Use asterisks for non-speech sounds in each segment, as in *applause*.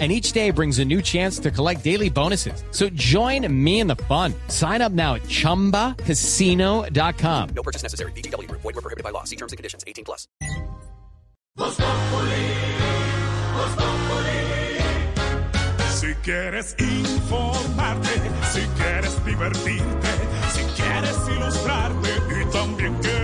and each day brings a new chance to collect daily bonuses. So join me in the fun. Sign up now at ChumbaCasino.com. No purchase necessary. BGW. Void were prohibited by law. See terms and conditions. 18 plus. Si quieres informarte, si quieres divertirte, si quieres ilustrarte y también quieres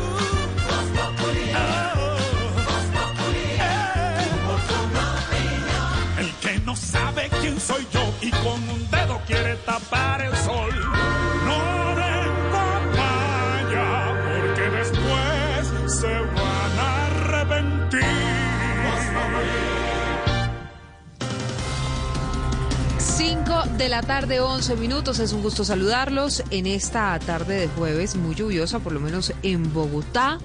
no sabe quién soy yo y con un dedo quiere tapar el sol. No den papaya, porque después se van a arrepentir. 5 de la tarde, 11 minutos. Es un gusto saludarlos en esta tarde de jueves, muy lluviosa, por lo menos en Bogotá.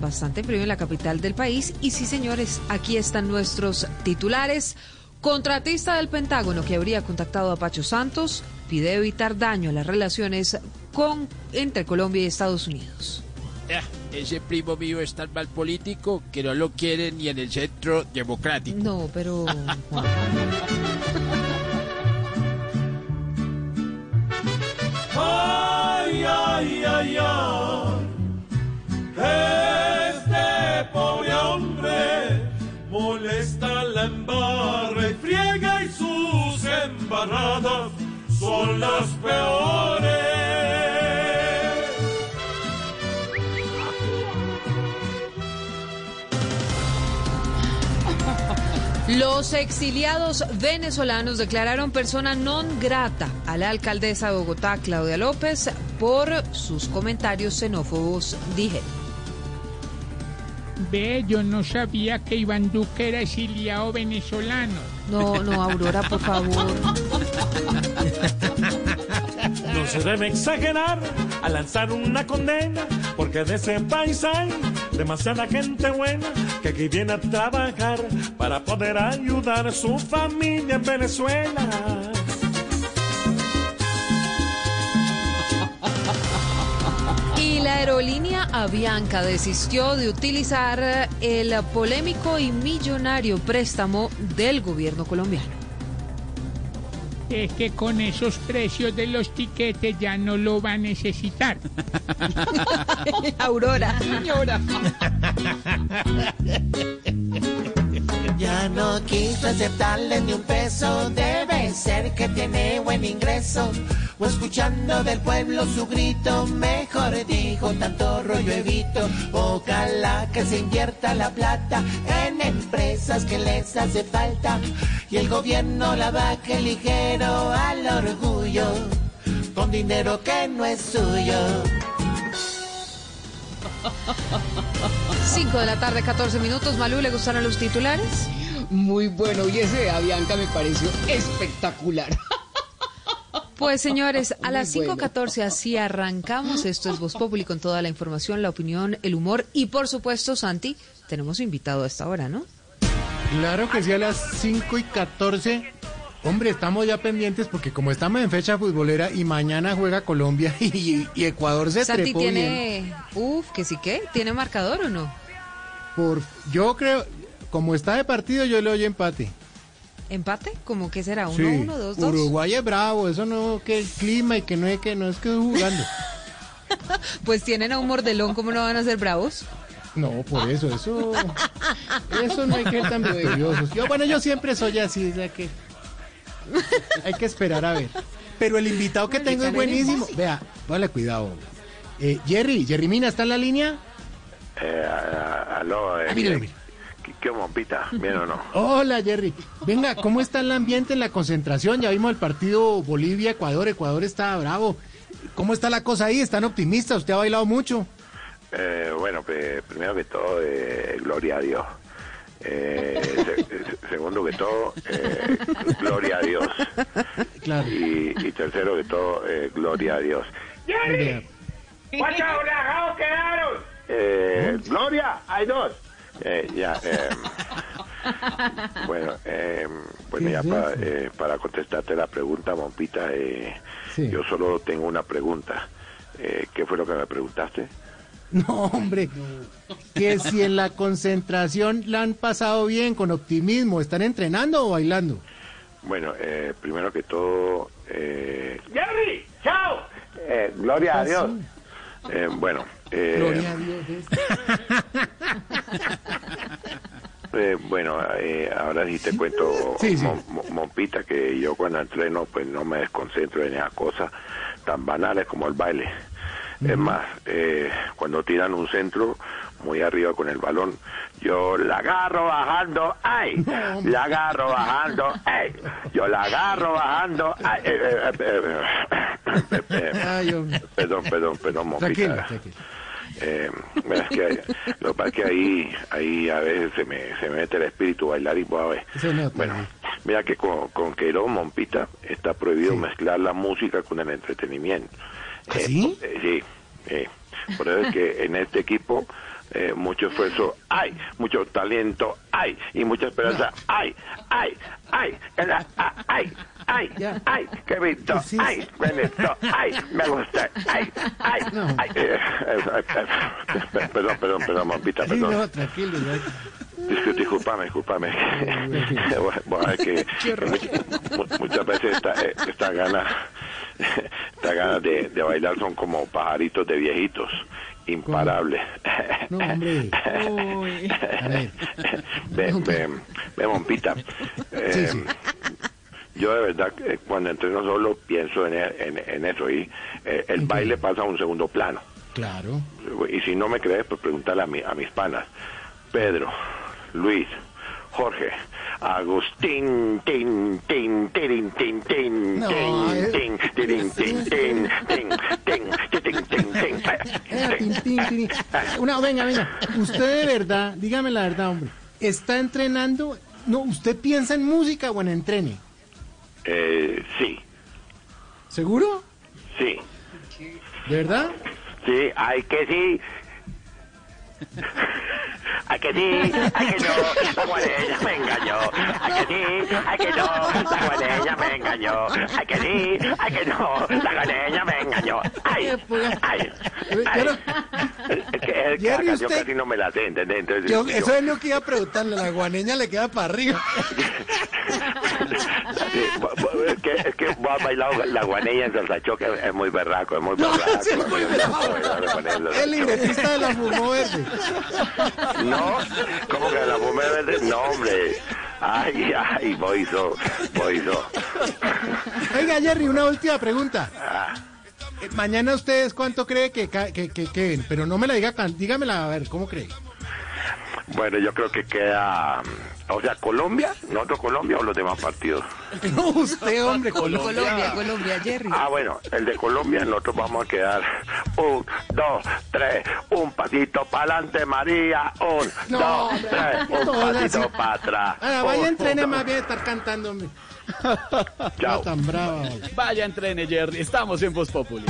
Bastante frío en la capital del país. Y sí, señores, aquí están nuestros titulares. Contratista del Pentágono que habría contactado a Pacho Santos pide evitar daño a las relaciones con, entre Colombia y Estados Unidos. Ese primo mío es tan mal político que no lo quieren ni en el centro democrático. No, pero. *laughs* Juan, Ay, ay, ay, ay. Este pobre hombre molesta la embarra y sus embarradas son las peores. Los exiliados venezolanos declararon persona non grata a la alcaldesa de Bogotá, Claudia López, por sus comentarios xenófobos, dije. Ve, yo no sabía que Iván Duque era exiliado venezolano. No, no, Aurora, por favor. No se debe exagerar al lanzar una condena, porque de ese país hay demasiada gente buena que aquí viene a trabajar para poder ayudar a su familia en Venezuela. La aerolínea Avianca desistió de utilizar el polémico y millonario préstamo del gobierno colombiano. Es que con esos precios de los tiquetes ya no lo va a necesitar. *laughs* Aurora. Señora. Ya no quiso aceptarle ni un peso, debe ser que tiene buen ingreso. O escuchando del pueblo su grito, mejor dijo, tanto rollo evito. Ojalá que se invierta la plata en empresas que les hace falta. Y el gobierno la baje ligero al orgullo, con dinero que no es suyo. 5 de la tarde, 14 minutos. Malú, ¿le gustaron los titulares? Muy bueno, y ese de Avianca me pareció espectacular. *laughs* Pues señores, a *laughs* las Muy bueno. 5.14 así arrancamos. Esto es Voz Populi con toda la información, la opinión, el humor y por supuesto, Santi, tenemos invitado a esta hora, ¿no? Claro que sí, a las 5 y 14. Hombre, estamos ya pendientes porque como estamos en fecha futbolera y mañana juega Colombia *laughs* y, y Ecuador se Santi trepó bien. tiene... Uf, que sí que, ¿tiene marcador o no? Por, yo creo, como está de partido, yo le doy empate. ¿Empate? ¿Cómo que será? ¿Uno, Sí, uno, dos, dos? Uruguay es bravo, eso no que el clima y que no es que no es que jugando. *laughs* Pues tienen a un mordelón, ¿cómo no van a ser bravos? No, por eso, eso, eso no hay que ser tan victoriosos. Yo, bueno, yo siempre soy así, o sea que hay que esperar a ver. Pero el invitado que tengo es buenísimo. Vea, vale, cuidado. Eh, Jerry, Jerry Mina, ¿está en la línea? Eh, aló, eh, Ah, míralo, mira. ¿Qué. ¿Bien o no? Hola, Jerry. Venga, ¿cómo está el ambiente en la concentración? Ya vimos el partido Bolivia-Ecuador. Ecuador está bravo. ¿Cómo está la cosa ahí? ¿Están optimistas? ¿Usted ha bailado mucho? Eh, bueno, pues, primero que todo, eh, gloria a Dios. Eh, se- se- segundo que todo, eh, gloria a Dios. Claro. Y, y tercero que todo, eh, gloria a Dios. Vea. ¿Cuántos relajados quedaron? Eh, Gloria, hay dos. Eh, ya, eh, *laughs* bueno, eh, bueno, ¿Qué ya es para, eh, para contestarte la pregunta, Mompita, eh, Sí. yo solo tengo una pregunta. Eh, ¿Qué fue lo que me preguntaste? *laughs* No, hombre. Que si en la concentración la han pasado bien, con optimismo, ¿están entrenando o bailando? Bueno, eh, primero que todo, eh, Jerry, chao. eh, gloria a Ah, Dios. Eh, bueno, eh, Gloria a Dios. ¿ves? *laughs* Eh, bueno, eh, ahora sí te cuento, Sí, Mompita, que yo cuando entreno pues no me desconcentro en esas cosas tan banales como el baile. Es más, eh, cuando tiran un centro muy arriba con el balón, yo la agarro bajando, ¡ay! *laughs* No. La agarro bajando, ¡ay! Yo la agarro bajando, ¡ay! Perdón, perdón, perdón, Mompita. Tranquilo, tranquilo. Eh, es que, lo que pasa es que ahí, ahí a veces se me, se me mete el espíritu bailar y pues, Bueno, mira que con, con Queiroz Mompita está prohibido Sí. mezclar la música con el entretenimiento. ¿Ah, Eh, sí? eh, sí, por eso es que en este equipo eh, mucho esfuerzo hay, mucho talento hay y mucha esperanza hay, hay, hay, ah, hay, hay, hay, qué bonito, hay, bonito, ay, me gusta, ay, ay, No. ay, eh, eh, eh, perdón, perdón, perdón, Mompita, Sí, perdón. no, tranquilo. disculpame, disculpame. *laughs* Bueno, es que, *laughs* que much- mu- muchas veces esta, eh, esta ganas *laughs* esta ganas de, de bailar son como pajaritos de viejitos, imparables. No, hombre. A ver. Ve, ve, ve, Mompita, eh, Sí, sí. yo de verdad que cuando entreno solo pienso en, e- en, en eso y eh, el baile pasa a un segundo plano. Claro. Y si no me crees, pues pregúntale a, mi- a mis panas. Pedro, Luis, Jorge, Agustín, tin, tin, tirin, tin, tin, No, tin, eh. tin, tin, tin, tin, tin, tin, tin, tin, Eh, tin, tin, tin. Una, venga, venga. Usted de verdad, dígame la verdad, hombre. ¿Está entrenando? No, ¿usted piensa en música o en entrene? Eh, sí, ¿Seguro? sí, ¿De verdad? sí, hay que sí. Hay que sí, hay que no, la guareña me engañó. Hay que sí, hay que no, la guareña me engañó. Hay que sí, hay que no, la guareña me engañó. Ay, ay, Yo ay. Jerry, canción usted- casi no me la sé, ¿entendés? Entonces, yo- yo- eso es lo que iba a preguntarle. La guaneña le queda para arriba. Sí, es que, es que has bailado la guaneña en salsa choque, es muy berraco, es muy No, berraco. sí, es muy Yo El libretista de la Fumó Verde. No, ¿cómo que la fumé verde? No, hombre. Ay, ay, boizo, boizo. Oiga, Jerry, una última pregunta. Ah, Eh, Mañana ustedes cuánto cree que, que, que, que? Pero no me la diga, dígamela a ver, ¿cómo cree? Bueno, yo creo que queda, o sea, Colombia, nosotros Colombia o los demás partidos. *laughs* No, usted, hombre, Colombia. Colombia, Colombia, Jerry. Ah, bueno, el de Colombia nosotros vamos a quedar un, dos, tres, un pasito para adelante, María, un, *laughs* No, dos, hombre, tres, un todas pasito para atrás. Ah, un, vaya, entrene un, más bien estar cantando, hombre. Chao. No tan hombre. Vaya entrene, Jerry. Estamos en Voz Populi.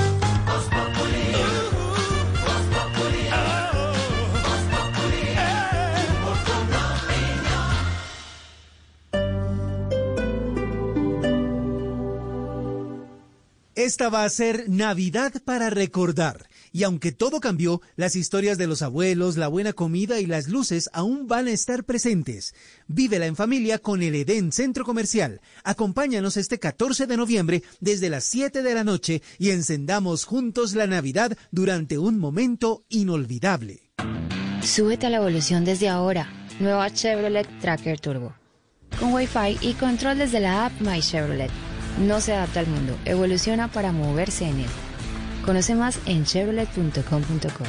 Esta va a ser Navidad para recordar. Y aunque todo cambió, las historias de los abuelos, la buena comida y las luces aún van a estar presentes. Vívela en familia con el Edén Centro Comercial. Acompáñanos este 14 de noviembre desde las 7 de la noche y encendamos juntos la Navidad durante un momento inolvidable. Súbete a la evolución desde ahora. Nueva Chevrolet Tracker Turbo. Con Wi-Fi y control desde la app My Chevrolet. No se adapta al mundo, evoluciona para moverse en él. Conoce más en chevrolet.com.co.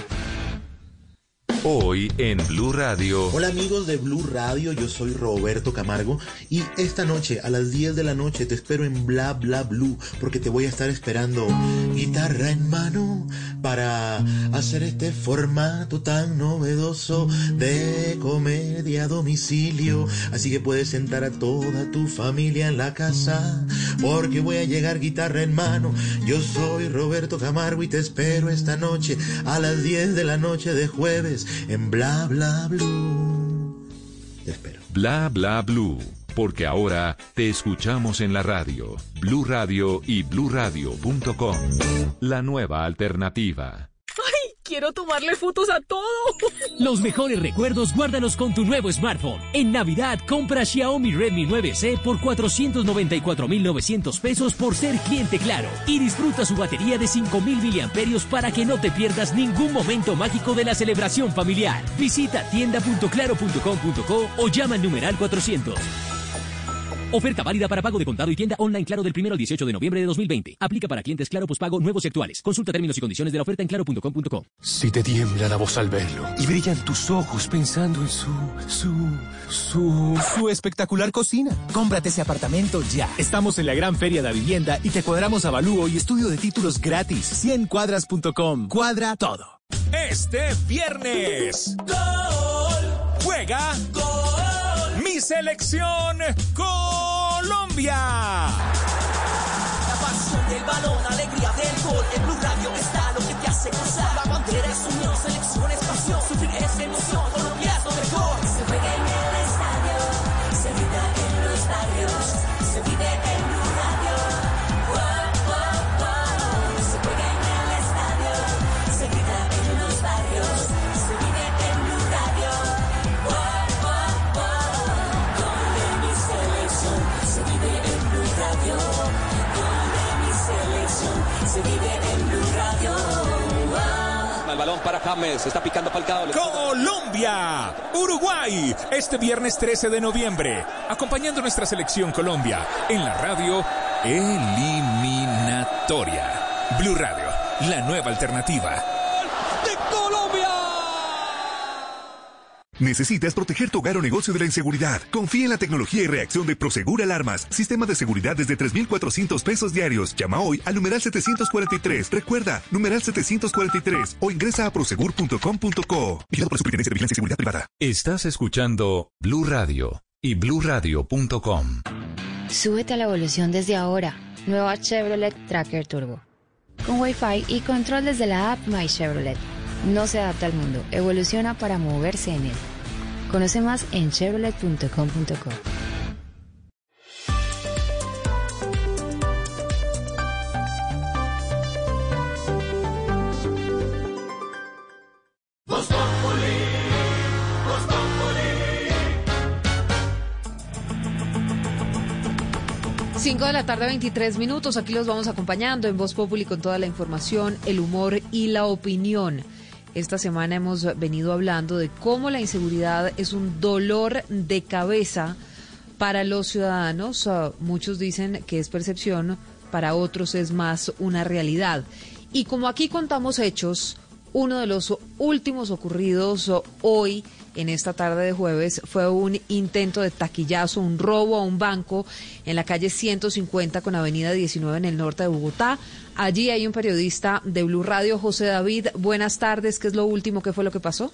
Hoy en Blue Radio. Hola amigos de Blue Radio, yo soy Roberto Camargo y esta noche a las 10 de la noche te espero en Bla Bla Blue porque te voy a estar esperando guitarra en mano para hacer este formato tan novedoso de comedia a domicilio. Así que puedes sentar a toda tu familia en la casa porque voy a llegar guitarra en mano. Yo soy Roberto Camargo y te espero esta noche a las 10 de la noche de jueves en Bla Bla Blue. Te espero. Bla Bla Blue. Porque ahora te escuchamos en la radio, Blue Radio y bluradio.com. La nueva alternativa. Quiero tomarle fotos a todo. Los mejores recuerdos guárdalos con tu nuevo smartphone. En Navidad compra Xiaomi Redmi 9C por 494.900 pesos por ser cliente claro. Y disfruta su batería de 5.000 miliamperios para que no te pierdas ningún momento mágico de la celebración familiar. Visita tienda.claro.com.co o llama al numeral 400. Oferta válida para pago de contado y tienda online Claro del 1 al 18 de noviembre de 2020. Aplica para clientes Claro pospago nuevos y actuales. Consulta términos y condiciones de la oferta en claro.com.co. Si te tiembla la voz al verlo y brillan tus ojos pensando en su, su, su, su espectacular cocina. Cómprate ese apartamento ya. Estamos en la gran feria de la vivienda y te cuadramos avalúo y estudio de títulos gratis. 100cuadras.com. Cuadra todo. Este viernes. Gol. Juega. Gol. Selección Colombia. La pasión del balón, alegría del gol. En Blue Radio está lo que te hace gozar. La bandera es unión, Está picando Falcao. Colombia, Uruguay, este viernes 13 de noviembre, acompañando nuestra selección Colombia en la radio eliminatoria. Blue Radio, la nueva alternativa. ¿Necesitas proteger tu hogar o negocio de la inseguridad? Confía en la tecnología y reacción de Prosegur Alarmas. Sistema de seguridad desde 3,400 pesos diarios. Llama hoy al numeral 743. Recuerda, numeral 743 o ingresa a prosegur.com.co. Vigilado por la Superintendencia de Vigilancia y Seguridad Privada. Estás escuchando Blue Radio y bluradio.com. Súbete a la evolución desde ahora. Nueva Chevrolet Tracker Turbo. Con Wi-Fi y control desde la app My Chevrolet. No se adapta al mundo, evoluciona para moverse en él. Conoce más en chevrolet.com.co. 5 de la tarde, 23 minutos. Aquí los vamos acompañando en Voz Populi con toda la información, el humor y la opinión. Esta semana hemos venido hablando de cómo la inseguridad es un dolor de cabeza para los ciudadanos. Uh, muchos dicen que es percepción, para otros es más una realidad. Y como aquí contamos hechos, uno de los últimos ocurridos hoy en esta tarde de jueves fue un intento de taquillazo, un robo a un banco en la calle 150 con Avenida 19 en el norte de Bogotá. Allí hay un periodista de Blue Radio, José David. Buenas tardes, ¿qué es lo último? ¿Qué fue lo que pasó?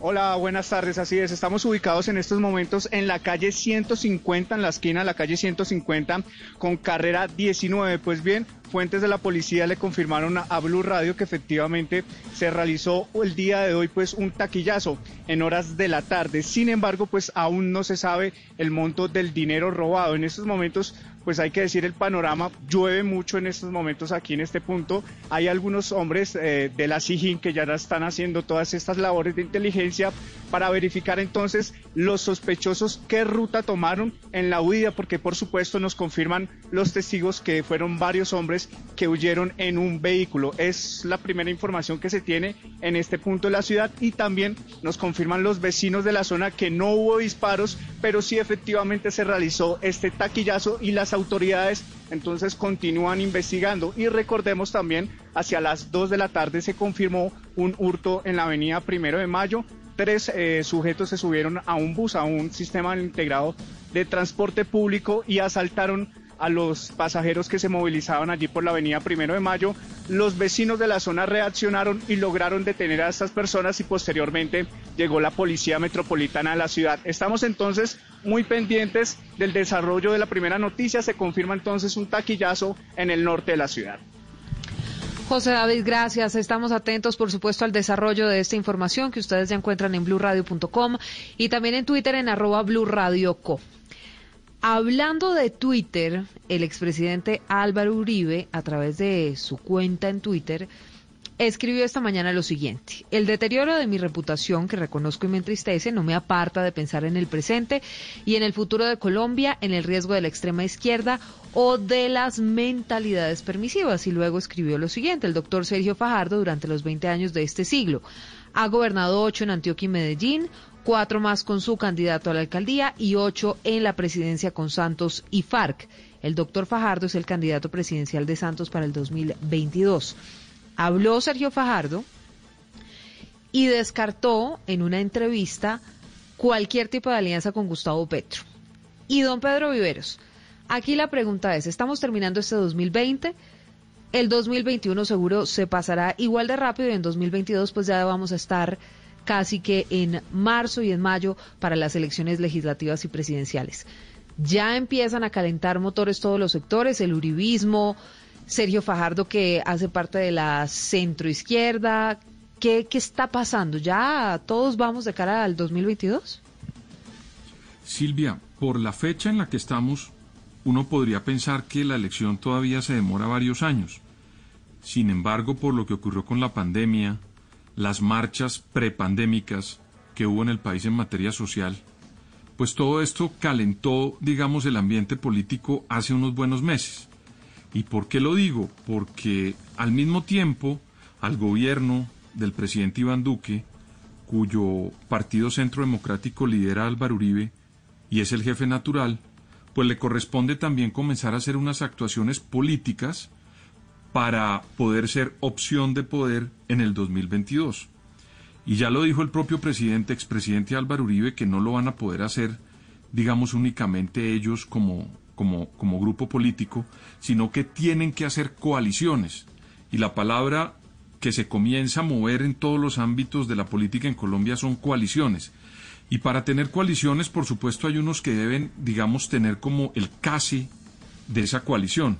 Hola, buenas tardes. Así es, estamos ubicados en estos momentos en la calle 150, en la esquina de la calle 150 con carrera 19. Pues bien, fuentes de la policía le confirmaron a Blue Radio que efectivamente se realizó el día de hoy pues un taquillazo en horas de la tarde. Sin embargo, pues aún no se sabe el monto del dinero robado. En estos momentos pues hay que decir el panorama, llueve mucho en estos momentos aquí en este punto. Hay algunos hombres eh, de la SIGIN que ya están haciendo todas estas labores de inteligencia para verificar entonces los sospechosos qué ruta tomaron en la huida, porque por supuesto nos confirman los testigos que fueron varios hombres que huyeron en un vehículo. Es la primera información que se tiene en este punto de la ciudad y también nos confirman los vecinos de la zona que no hubo disparos, pero sí efectivamente se realizó este taquillazo y las autoridades entonces continúan investigando. Y recordemos también, hacia las 2 de la tarde se confirmó un hurto en la avenida Primero de Mayo. Tres eh, sujetos se subieron a un bus, a un sistema integrado de transporte público y asaltaron a los pasajeros que se movilizaban allí por la avenida Primero de Mayo. Los vecinos de la zona reaccionaron y lograron detener a estas personas y posteriormente llegó la Policía Metropolitana de la ciudad. Estamos entonces muy pendientes del desarrollo de la primera noticia. Se confirma entonces un taquillazo en el norte de la ciudad. José David, gracias. Estamos atentos, por supuesto, al desarrollo de esta información que ustedes ya encuentran en blurradio.com y también en Twitter en arroba blurradioco. Hablando de Twitter, el expresidente Álvaro Uribe, a través de su cuenta en Twitter, escribió esta mañana lo siguiente. El deterioro de mi reputación, que reconozco y me entristece, no me aparta de pensar en el presente y en el futuro de Colombia, en el riesgo de la extrema izquierda o de las mentalidades permisivas. Y luego escribió lo siguiente. El doctor Sergio Fajardo, durante los 20 años de este siglo, ha gobernado ocho en Antioquia y Medellín, cuatro más con su candidato a la alcaldía y ocho en la presidencia con Santos y FARC. El doctor Fajardo es el candidato presidencial de Santos para el 2022. Habló Sergio Fajardo y descartó en una entrevista cualquier tipo de alianza con Gustavo Petro. Y don Pedro Viveros, aquí la pregunta es, estamos terminando este 2020, el 2021 seguro se pasará igual de rápido y en 2022 pues ya vamos a estar casi que en marzo y en mayo para las elecciones legislativas y presidenciales. Ya empiezan a calentar motores todos los sectores, el uribismo, Sergio Fajardo que hace parte de la centroizquierda. ¿Qué, ¿Qué está pasando? ¿Ya todos vamos de cara al 2022? Silvia, por la fecha en la que estamos, uno podría pensar que la elección todavía se demora varios años. Sin embargo, por lo que ocurrió con la pandemia, las marchas prepandémicas que hubo en el país en materia social, pues todo esto calentó, digamos, el ambiente político hace unos buenos meses. ¿Y por qué lo digo? Porque al mismo tiempo al gobierno del presidente Iván Duque, cuyo partido Centro Democrático lidera Álvaro Uribe y es el jefe natural, pues le corresponde también comenzar a hacer unas actuaciones políticas para poder ser opción de poder en el 2022. Y ya lo dijo el propio presidente, expresidente Álvaro Uribe, que no lo van a poder hacer, digamos, únicamente ellos como, como, como grupo político, sino que tienen que hacer coaliciones. Y la palabra que se comienza a mover en todos los ámbitos de la política en Colombia son coaliciones. Y para tener coaliciones, por supuesto, hay unos que deben, digamos, tener como el casi de esa coalición.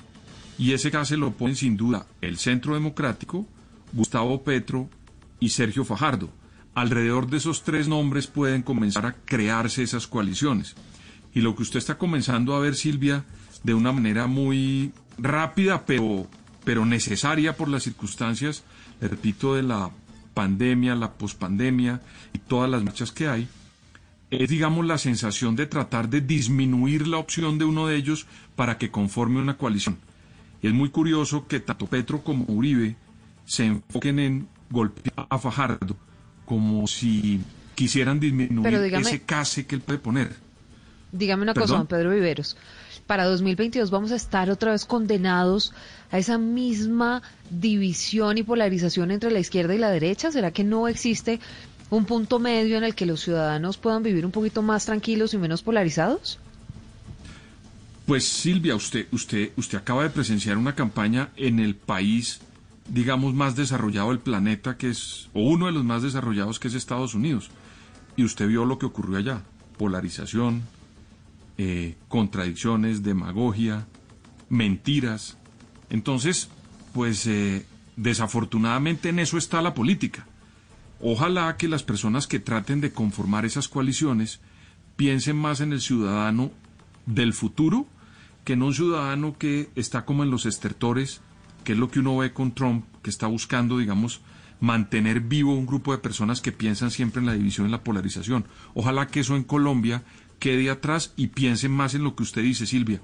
Y ese caso lo ponen sin duda el Centro Democrático, Gustavo Petro y Sergio Fajardo. Alrededor de esos tres nombres pueden comenzar a crearse esas coaliciones. Y lo que usted está comenzando a ver, Silvia, de una manera muy rápida, pero, pero necesaria por las circunstancias, le repito, de la pandemia, la pospandemia y todas las marchas que hay, es, digamos, la sensación de tratar de disminuir la opción de uno de ellos para que conforme una coalición. Y es muy curioso que tanto Petro como Uribe se enfoquen en golpear a Fajardo como si quisieran disminuir ese case que él puede poner. Dígame una cosa, don Pedro Viveros. Para 2022 vamos a estar otra vez condenados a esa misma división y polarización entre la izquierda y la derecha. ¿Será que no existe un punto medio en el que los ciudadanos puedan vivir un poquito más tranquilos y menos polarizados? Pues Silvia, usted, usted, usted acaba de presenciar una campaña en el país, digamos, más desarrollado del planeta, que es, o uno de los más desarrollados, que es Estados Unidos. Y usted vio lo que ocurrió allá. Polarización, eh, contradicciones, demagogia, mentiras. Entonces, pues eh, desafortunadamente en eso está la política. Ojalá que las personas que traten de conformar esas coaliciones piensen más en el ciudadano del futuro que no un ciudadano que está como en los estertores, que es lo que uno ve con Trump, que está buscando, digamos, mantener vivo un grupo de personas que piensan siempre en la división y la polarización. Ojalá que eso en Colombia quede atrás y piensen más en lo que usted dice, Silvia.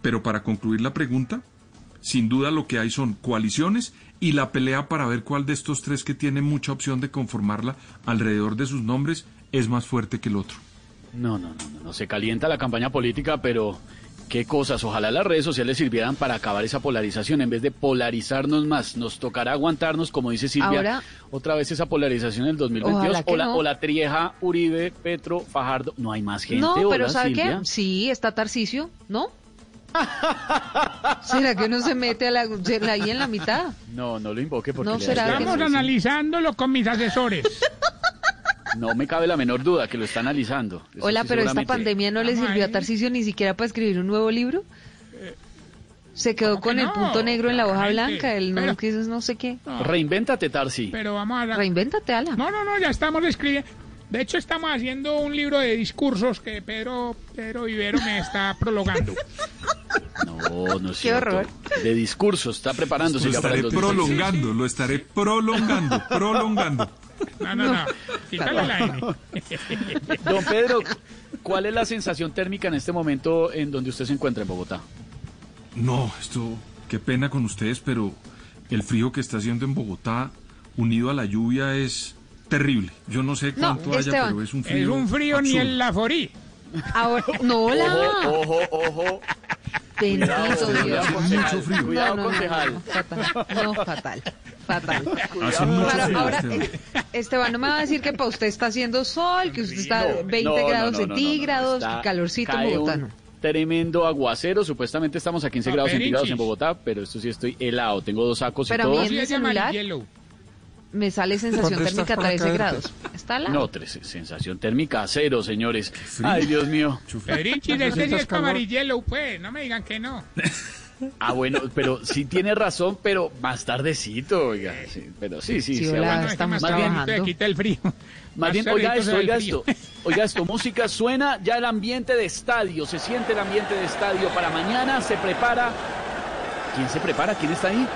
Pero para concluir la pregunta, sin duda lo que hay son coaliciones y la pelea para ver cuál de estos tres que tiene mucha opción de conformarla alrededor de sus nombres es más fuerte que el otro. No, no, no, no, no. Se calienta la campaña política, pero qué cosas. Ojalá las redes sociales sirvieran para acabar esa polarización. En vez de polarizarnos más, nos tocará aguantarnos, como dice Silvia, Ahora- otra vez esa polarización del 2022. Ojalá que O la, no. o la trieja, Uribe, Petro, Fajardo. No hay más gente. No, pero hola, ¿sabe Silvia. qué? Sí, está Tarcicio, ¿no? ¿Será que no se mete a la, ahí en la mitad? No, no lo invoque porque No le será da que- vergüenza. Estamos analizándolo con mis asesores. No me cabe la menor duda que lo está analizando. Eso Hola, sí, pero esta pandemia no le sirvió a ahí. Tarcicio ni siquiera para escribir un nuevo libro. Se quedó con el no? punto negro en la hoja blanca, el no, Pero- que eso es no sé qué. Reinvéntate, Tarsi. Pero vamos a... Reinvéntate, Ala. No, no, no, ya estamos escribiendo. De hecho, estamos haciendo un libro de discursos que Pedro, Pedro Vivero me está prologando. No, no es Qué cierto. horror. De discurso, está preparándose Lo estaré 2026. prolongando, lo estaré prolongando, prolongando. No, no, no. Quítale la N. *laughs* Don Pedro, ¿cuál es la sensación térmica en este momento en donde usted se encuentra en Bogotá? No, esto, qué pena con ustedes, pero el frío que está haciendo en Bogotá, unido a la lluvia, es terrible. Yo no sé No, cuánto haya, Esteban. pero es un frío. Es un frío ni absurdo. en la forí. Ahora, *laughs* no, Hola. Ojo, ojo, ojo. Bendito Cuidado, Dios. cuidado, Hace concejal. mucho frío. Cuidado, no, no, concejal. no, fatal. No, fatal. Fatal. Hace mucho Claro, frío, ahora, Esteban. eh, Esteban, no me va a decir que para usted está haciendo sol, que usted está No, 20 no, no, grados no, no, no, no. centígrados, calorcito en Bogotá, un. Tremendo aguacero, supuestamente estamos a 15 Ah, grados centígrados en. Bogotá, pero esto sí estoy helado, tengo dos sacos Pero y a mí todo. en mi es de celular amarillelo. Me sale sensación ¿Dónde estás térmica para 13 caerte? grados. Está lado. No, tres, sensación térmica cero, señores. Ay, Dios mío. Pedrinchi, de este sí ¿Necesitas es amarillelo, pues. No me digan que no. *laughs* Ah, bueno, pero sí tiene razón, pero más tardecito, oiga. sí, pero sí, sí, Sí, se hola, aguanta. estamos Más bien, trabajando. Te quita el frío. Más bien, *laughs* oiga esto, oiga esto, oiga esto, música suena ya el ambiente de estadio, se siente el ambiente de estadio para mañana, se prepara. ¿Quién se prepara? ¿Quién está ahí?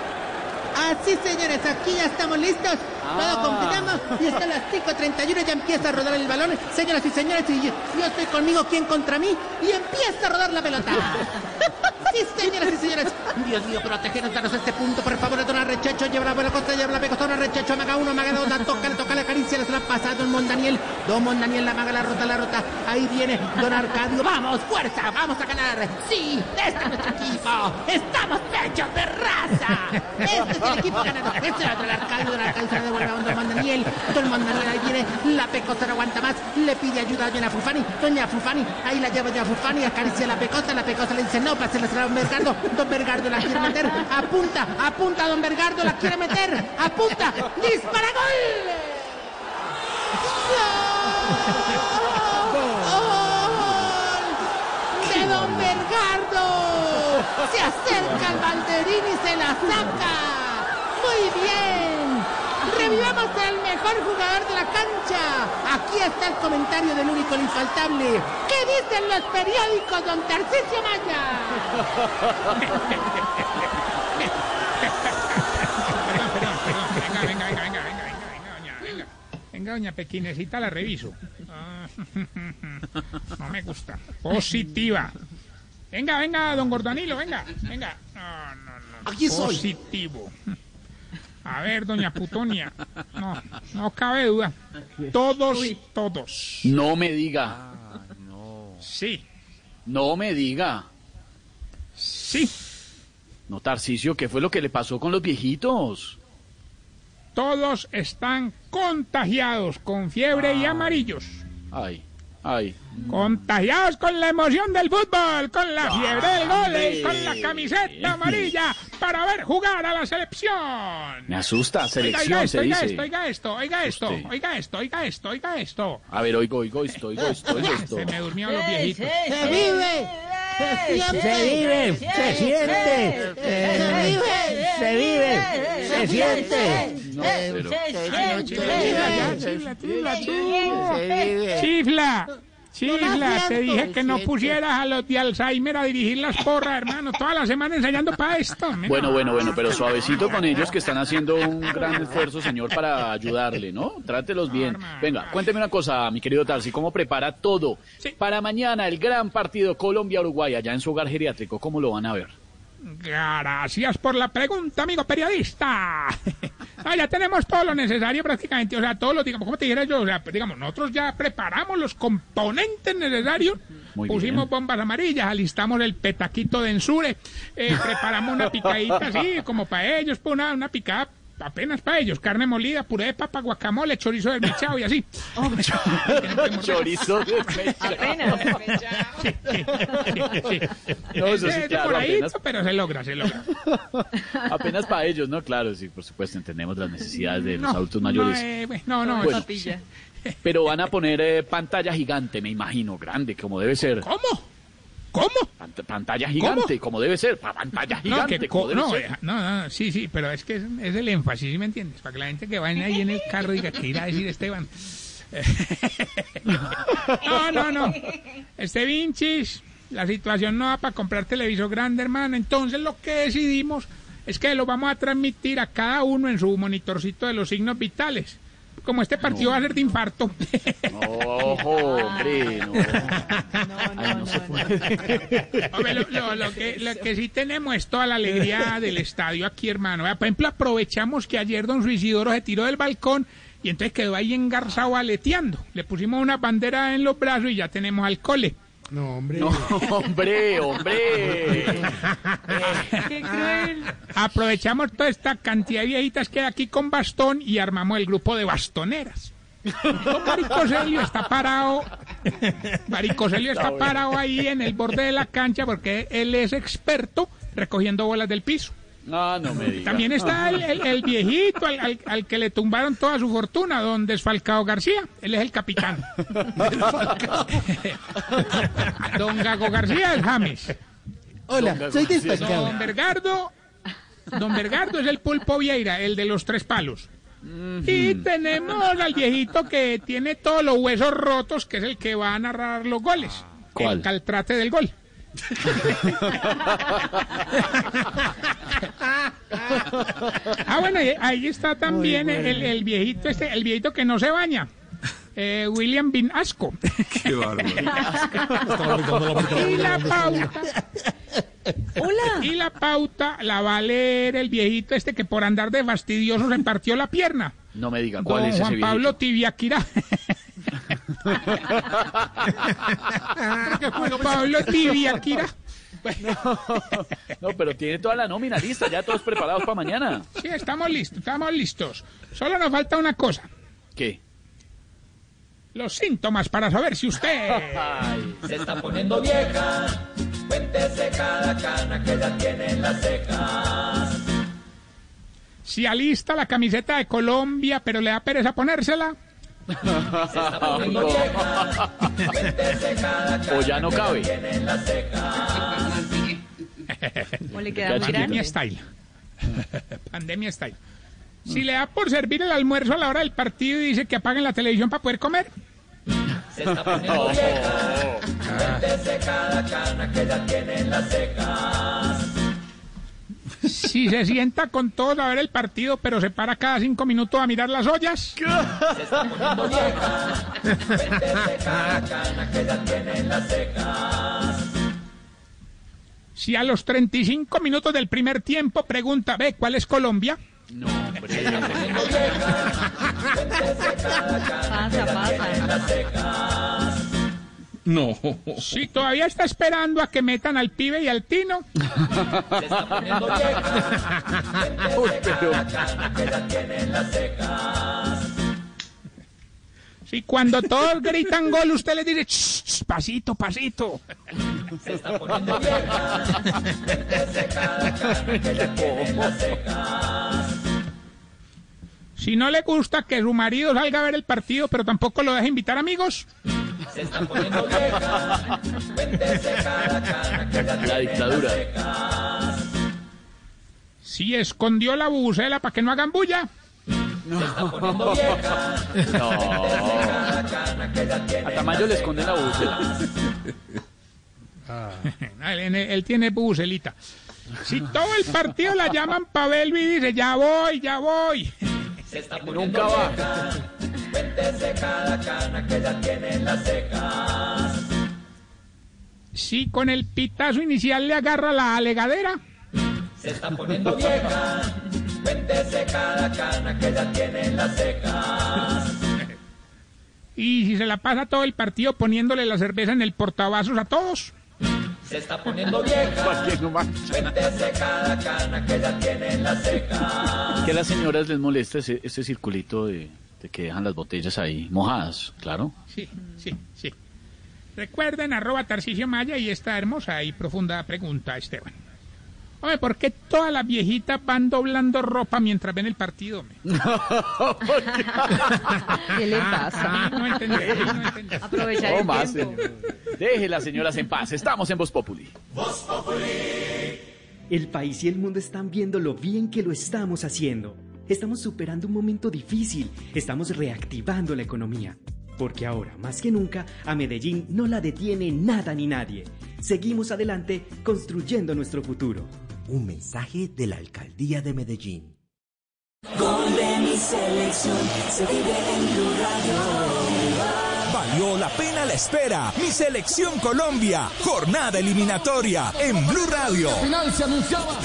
Así, señores, aquí ya estamos listos. Ah. Todo. Y hasta las 5.31 ya empieza a rodar el balón. Señoras y señores, y yo, yo estoy conmigo, ¿quién contra mí? Y empieza a rodar la pelota. *laughs* Sí, señoras y señores. Dios mío, protegenos, danos este punto, por favor. Don Arrechacho, lleva la buena costa, lleva la pecosona, Arrechacho, amaga uno, amaga dos, la toca, toca, la se la pasa a Don Mondaniel. Don Mondaniel, la maga, la rota, la rota. Ahí viene Don Arcadio. Vamos, fuerza, vamos a ganar. Sí, este es nuestro equipo. Estamos hechos de raza. Este es el equipo ganador. Este es otro, el Arcadio, Don Arcadio se la devuelve a Don Mondaniel. Don Mondaniel, ahí viene. La pecosa no aguanta más. Le pide ayuda a Doña Fufani. Doña Fufani, ahí la lleva Doña Fufani, acaricia la pecosa. La pecosa le dice, no, pásela a Don Bergardo. Don Bergardo la quiere meter. Apunta, apunta, Don Bergardo la quiere meter. Apunta, dispara, gol. ¡Gol! ¡De Don Bergardo! Se acerca al banderín y se la saca. Muy bien. Revivamos al mejor jugador de la cancha. Aquí está el comentario del único el infaltable. ¿Qué dicen los periódicos, don Tarcisio Maya? Venga, venga, venga, venga, venga, venga, doña, venga. Venga, doña Pequinecita, la reviso. Ah, *laughs* no me gusta. Positiva. Venga, venga, don Gordanilo, venga, venga. No, no, no. Aquí soy. Positivo. A ver, doña Putonia. No, no cabe duda. Todos, todos. No me diga, Sí, no me diga. sí. No, Tarcicio, ¿qué fue lo que le pasó con los viejitos? Todos están contagiados con fiebre y amarillos. Ay, ay. Contagiados con la emoción del fútbol, con la fiebre del gol, con la camiseta amarilla para ver jugar a la selección. Me asusta, selección oiga se esto, oiga dice. esto, oiga esto, oiga esto, Usted. oiga esto, oiga esto, oiga esto. A ver, oigo, oigo esto, oigo esto, oigo esto. Se me durmieron los viejitos. ¡Se vive! ¡Se siente! Se vive, se siente, ¡Se vive! se vive, se siente. No, pero... Chifla, chifla, chifla, chifla. Chifla, te dije que no pusieras a los de Alzheimer a dirigir las porras, hermano. Toda la semana ensayando para esto. mira. Bueno, bueno, bueno, pero suavecito con ellos que están haciendo un gran esfuerzo, señor, para ayudarle, ¿no? Trátelos bien. Venga, cuénteme una cosa, mi querido Tarsi, ¿cómo prepara todo para mañana el gran partido Colombia-Uruguay allá en su hogar geriátrico? ¿Cómo lo van a ver? Gracias por la pregunta, amigo periodista. *laughs* Ah, ya tenemos todo lo necesario prácticamente, o sea, todos los, digamos, ¿cómo te dijera yo? O sea, digamos, nosotros ya preparamos los componentes necesarios, Muy pusimos bien. bombas amarillas, alistamos el petaquito de ensure, eh, preparamos una picadita así, como para ellos, pues una, una picada apenas para ellos, carne molida, puré de papa, guacamole, chorizo desmechado y así. *laughs* Chorizo No, eso sí, Es claro, demoradito, apenas- pero se logra, se logra. Apenas para ellos, ¿no? Claro, sí, por supuesto, entendemos las necesidades de los No, adultos mayores. No, eh, no, no, Bueno, Pero van a poner eh, pantalla gigante, me imagino, grande, como debe ser. ¿Cómo? ¿Cómo? pantalla gigante, como debe ser. pa- Pantalla No, gigante, que como co- debe no, ser. eh, no, no, sí, sí, pero es que es, es el énfasis, ¿sí me entiendes? Para que la gente que vaya ahí en el carro diga que irá a decir Esteban. *laughs* No, no, no. Este Vinchis, la situación no va para comprar televisor grande, hermano. Entonces lo que decidimos es que lo vamos a transmitir a cada uno en su monitorcito de los signos vitales. Como este partido va a ser de infarto. Ojo, hombre, no. Ay, no se puede. Hombre, lo, lo- lo que, lo que sí tenemos es toda la alegría del estadio aquí, hermano. Por ejemplo, aprovechamos que ayer don Suicidoro se tiró del balcón y entonces quedó ahí engarzado aleteando. Le pusimos una bandera en los brazos y ya tenemos al cole. No, hombre. No, hombre, hombre. *laughs* ¡Qué cruel! Aprovechamos toda esta cantidad de viejitas que hay aquí con bastón y armamos el grupo de bastoneras. Don Maricoselio está parado. Maricoselio está parado ahí en el borde de la cancha porque él es experto recogiendo bolas del piso. No, no me diga. También está el, el- el viejito al, al- al que le tumbaron toda su fortuna, don Desfalcao García. Él es el capitán. *laughs* don Gago García es James. Hola, soy desfalcado. Don Bergardo, don Bergardo es el pulpo Vieira, el de los tres palos. Y tenemos al viejito que tiene todos los huesos rotos, que es el que va a narrar los goles. ¿Cuál? El caltrate del gol. *laughs* ah, bueno, y ahí está también el, el viejito este, el viejito que no se baña. Eh, William Bin Asco. *laughs* Qué bárbaro. y la pauta. Hola. Y la pauta la va a leer el viejito este que por andar de fastidioso se partió la pierna. No me diga, ¿cuál Don es ese Juan? Pablo Tibiaquirá. *laughs* Juan Pablo Tibiaquirá. No, pero tiene toda la nómina lista, ya todos preparados para mañana. Sí, estamos listos, estamos listos. Solo nos falta una cosa. ¿Qué? Los síntomas para saber si usted... Se está poniendo vieja, cuéntese cada cana que ya tiene en las cejas. Si alista la camiseta de Colombia, pero le da pereza ponérsela. Se está poniendo vieja, cuéntese cada cana O ya no que cabe. tiene en las cejas. ¿Cómo le queda Pandemia style. *laughs* Pandemia style. Si le da por servir el almuerzo a la hora del partido y dice que apaguen la televisión para poder comer. Se está poniendo vieja. Si se sienta con todos a ver el partido, pero se para cada cinco minutos a mirar las ollas. Se está poniendo cada cana que ya las. Si a los 35 minutos del primer tiempo pregunta, ve, ¿cuál es Colombia? No, hombre. Pasa, pasa. No. Si todavía está esperando a que metan al pibe y al tino. *laughs* Se está poniendo vieja, Uy, pero- que ya tiene en las cejas. Si cuando todos gritan gol, usted les dice, "Ch, ch, pasito, pasito. Se está poniendo vieja, cada cana que ya tiene en las cejas. *laughs* Si no le gusta que su marido salga a ver el partido, pero tampoco lo deja invitar amigos. Se está poniendo vieja, cada que La dictadura. Si escondió la bubucela para que no hagan bulla. Se está poniendo vieja, No. cada cana que ya tiene A Tamayo le esconden la búsqueda. *laughs* él, él tiene bubucelita. Si todo el partido la llaman Pavel y dice, ya voy, ya voy. Se está poniendo Nunca va. vieja, cuéntese cada cana que ya tiene en las cejas. Si con el pitazo inicial le agarra la alegadera. Se está poniendo vieja, cuéntese cada cana que ya tiene en las cejas. Y si se la pasa todo el partido poniéndole la cerveza en el portavasos a todos. Se está poniendo vieja, *laughs* cuéntese cada cana que ya tiene en las cejas. Que a las señoras les molesta ese, ese circulito de, de que dejan las botellas ahí mojadas, claro. Sí, sí, sí. Recuerden arroba Tarcicio Maya y esta hermosa y profunda pregunta, Esteban. Hombre, ¿por qué todas las viejitas van doblando ropa mientras ven el partido? hombre? *laughs* *laughs* ¿Qué le pasa? Ah, no entendí, no entendí. *laughs* Aprovechar No el más, tiempo. señor. Deje las señoras en paz. Estamos en Voz Populi. El país y el mundo están viendo lo bien que lo estamos haciendo. Estamos superando un momento difícil, estamos reactivando la economía. Porque ahora, más que nunca, a Medellín no la detiene nada ni nadie. Seguimos adelante construyendo nuestro futuro. Un mensaje de la Alcaldía de Medellín. Gol de mi selección se vive en Blue Radio. Valió la pena la espera. Mi selección Colombia. Jornada eliminatoria en Blue Radio. Final se anunciaba.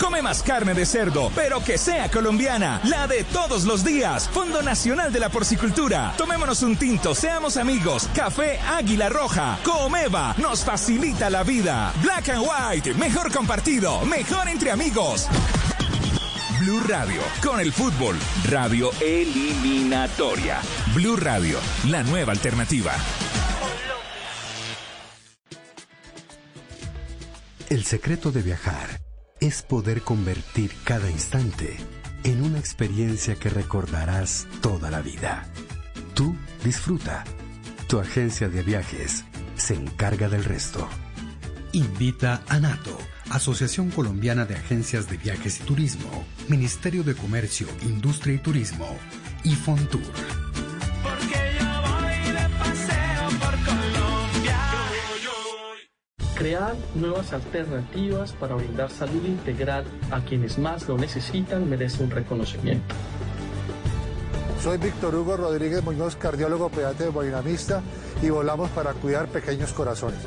Come más carne de cerdo, pero que sea colombiana. La de todos los días. Fondo Nacional de la Porcicultura. Tomémonos un tinto, seamos amigos. Café Águila Roja. Comeva nos facilita la vida. Black and White. Mejor compartido. Mejor entre amigos. Blue Radio, con el fútbol, radio eliminatoria. Blue Radio, la nueva alternativa. El secreto de viajar es poder convertir cada instante en una experiencia que recordarás toda la vida. Tú disfruta. Tu agencia de viajes se encarga del resto. Invita a NATO, Asociación Colombiana de Agencias de Viajes y Turismo, Ministerio de Comercio, Industria y Turismo y Fontour. Crear nuevas alternativas para brindar salud integral a quienes más lo necesitan merece un reconocimiento. Soy Víctor Hugo Rodríguez Muñoz, cardiólogo pediatra y volamos para cuidar pequeños corazones.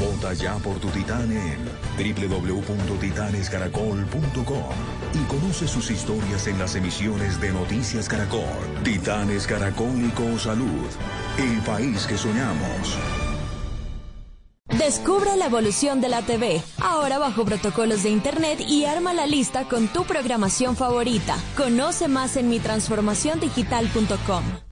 Vota ya por tu titán en www.titanescaracol.com y conoce sus historias en las emisiones de Noticias Caracol. Titanes Caracólico Salud, el país que soñamos. Descubre la evolución de la TV, ahora bajo protocolos de Internet y arma la lista con tu programación favorita. Conoce más en mitransformaciondigital.com.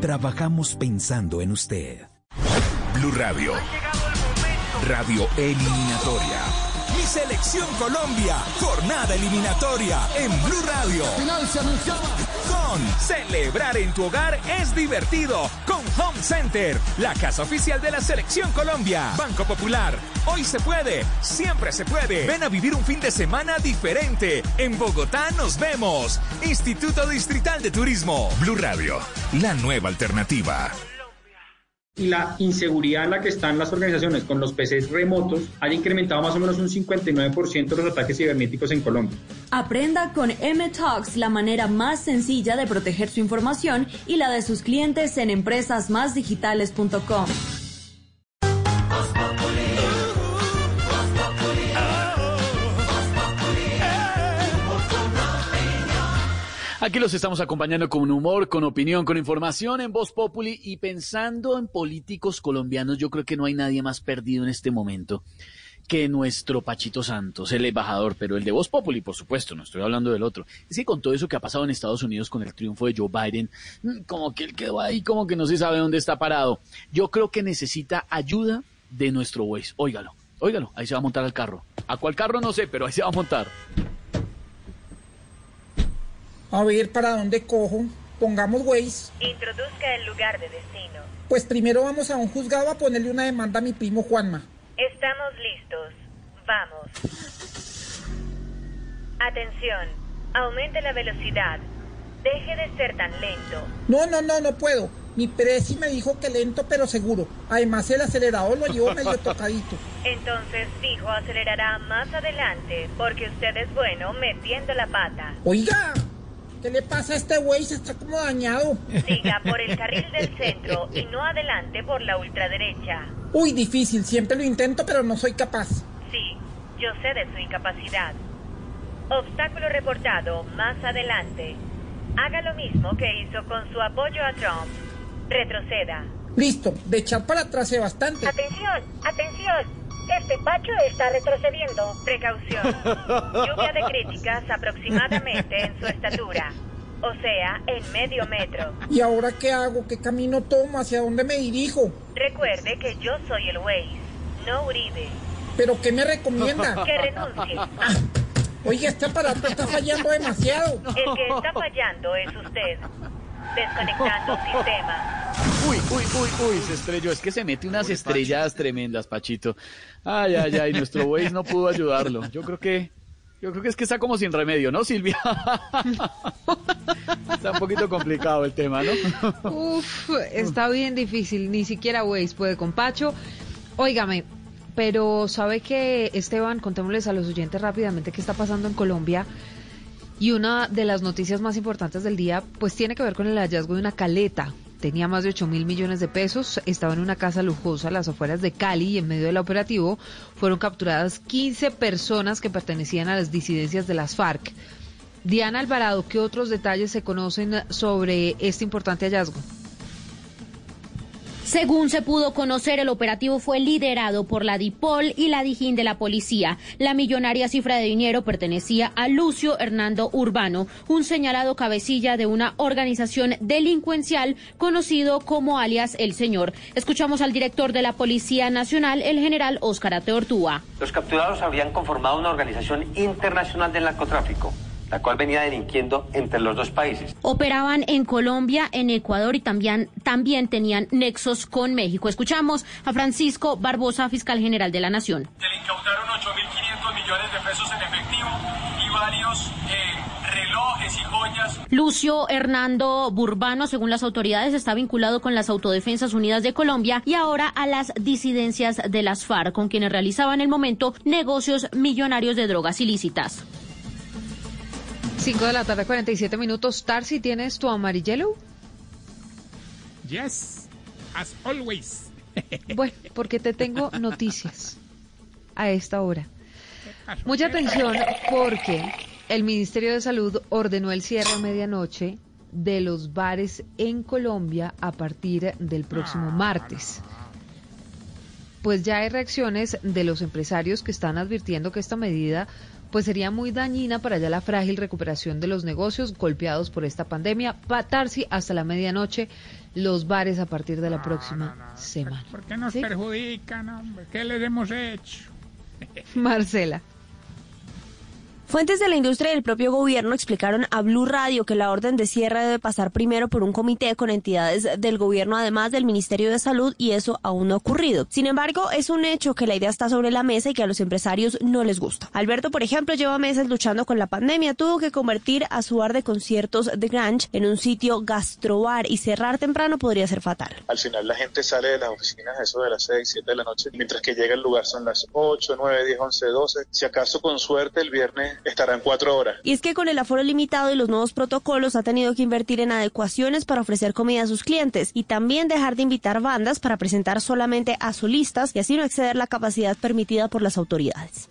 Trabajamos pensando en usted. Blue Radio. Radio eliminatoria. Selección Colombia. Jornada eliminatoria en Blue Radio. Final se anunciaba. Con Celebrar en tu hogar es divertido. Con Home Center, la casa oficial de la selección Colombia. Banco Popular. Hoy se puede. Siempre se puede. Ven a vivir un fin de semana diferente. En Bogotá nos vemos. Instituto Distrital de Turismo. Blue Radio. La nueva alternativa. Y la inseguridad en la que están las organizaciones con los PCs remotos ha incrementado más o menos un 59% los ataques cibernéticos en Colombia. Aprenda con M-Talks la manera más sencilla de proteger su información y la de sus clientes en empresasmásdigitales.com. Aquí los estamos acompañando con humor, con opinión, con información en Voz Populi y pensando en políticos colombianos, yo creo que no hay nadie más perdido en este momento que nuestro Pachito Santos, el embajador, pero el de Voz Populi, por supuesto, no estoy hablando del otro. Es que con todo eso que ha pasado en Estados Unidos con el triunfo de Joe Biden, mm, como que él quedó ahí, como que no se sabe dónde está parado. Yo creo que necesita ayuda de nuestro Waze. Óigalo, óigalo, ahí se va a montar al carro. ¿A cuál carro? No sé, pero ahí se va a montar. A ver, ¿para dónde cojo? Pongamos Waze. Introduzca el lugar de destino. Pues primero vamos a un juzgado a ponerle una demanda a mi primo Juanma. Estamos listos. Vamos. Atención, aumente la velocidad. Deje de ser tan lento. No, no, no, no puedo. Mi presi me dijo que lento pero seguro. Además el acelerador lo llevo medio *laughs* tocadito. Entonces fijo acelerará más adelante porque usted es bueno metiendo la pata. Oiga, ¿qué le pasa a este güey? Se está como dañado. Siga por el carril del *laughs* centro y no adelante por la ultraderecha. Uy, difícil. Siempre lo intento pero no soy capaz. Sí, yo sé de su incapacidad. Obstáculo reportado más adelante. Haga lo mismo que hizo con su apoyo a Trump. Retroceda. Listo, de echar para atrás bastante. Atención, atención. Este Pacho está retrocediendo. Precaución. *laughs* Lluvia de críticas aproximadamente en su estatura. O sea, en medio metro. ¿Y ahora qué hago? ¿Qué camino tomo? ¿Hacia dónde me dirijo? Recuerde que yo soy el Waze, no Uribe. ¿Pero qué me recomienda? Que renuncie. Oye, este aparato está fallando demasiado. El que está fallando es usted. Desconectando sistema. Uy, uy, uy, uy, se estrelló. Es que se mete unas estrellas tremendas, Pachito. Ay, ay, ay, nuestro Waze no pudo ayudarlo. Yo creo que, yo creo que es que está como sin remedio, ¿no, Silvia? *laughs* está un poquito complicado el tema, ¿no? Uf, está bien difícil. Ni siquiera Waze puede con Pacho. Óigame, pero ¿sabe que Esteban? Contémosles a los oyentes rápidamente qué está pasando en Colombia. Y una de las noticias más importantes del día, pues tiene que ver con el hallazgo de una caleta. Tenía más de 8 mil millones de pesos, estaba en una casa lujosa a las afueras de Cali y en medio del operativo fueron capturadas 15 personas que pertenecían a las disidencias de las FARC. Diana Alvarado, ¿qué otros detalles se conocen sobre este importante hallazgo? Según se pudo conocer, el operativo fue liderado por la DIPOL y la DIJÍN de la policía. La millonaria cifra de dinero pertenecía a Lucio Hernando Urbano, un señalado cabecilla de una organización delincuencial conocido como alias El Señor. Escuchamos al director de la Policía Nacional, el general Óscar Ateortúa. Los capturados habrían conformado una organización internacional del narcotráfico la cual venía delinquiendo entre los dos países. Operaban en Colombia, en Ecuador y también, también tenían nexos con México. Escuchamos a Francisco Barbosa, fiscal general de la Nación. Se le incautaron 8.500 millones de pesos en efectivo y varios eh, relojes y joyas. Lucio Hernando Burbano, según las autoridades, está vinculado con las Autodefensas Unidas de Colombia y ahora a las disidencias de las FARC, con quienes realizaban en el momento negocios millonarios de drogas ilícitas. 5 de la tarde, 47 minutos. Tarsi, ¿tienes tu amarillelo? Yes, as always. *laughs* Bueno, porque te tengo noticias a esta hora. Mucha atención porque el Ministerio de Salud ordenó el cierre a medianoche de los bares en Colombia a partir del próximo martes. Pues ya hay reacciones de los empresarios que están advirtiendo que esta medida pues sería muy dañina para ya la frágil recuperación de los negocios golpeados por esta pandemia. Patarsi hasta la medianoche los bares a partir de la próxima semana. ¿Por qué nos perjudican, hombre? ¿Qué les hemos hecho? Marcela. Fuentes de la industria y del propio gobierno explicaron a Blue Radio que la orden de cierre debe pasar primero por un comité con entidades del gobierno, además del Ministerio de Salud, y eso aún no ha ocurrido. Sin embargo, es un hecho que la idea está sobre la mesa y que a los empresarios no les gusta. Alberto, por ejemplo, lleva meses luchando con la pandemia, tuvo que convertir a su bar de conciertos de Grange en un sitio gastrobar y cerrar temprano podría ser fatal. Al final la gente sale de las oficinas a eso de las 6, 7 de la noche, mientras que llega el lugar son las 8, 9, 10, 11, 12. Si acaso con suerte el viernes estará en cuatro horas. Y es que con el aforo limitado y los nuevos protocolos ha tenido que invertir en adecuaciones para ofrecer comida a sus clientes y también dejar de invitar bandas para presentar solamente a solistas y así no exceder la capacidad permitida por las autoridades.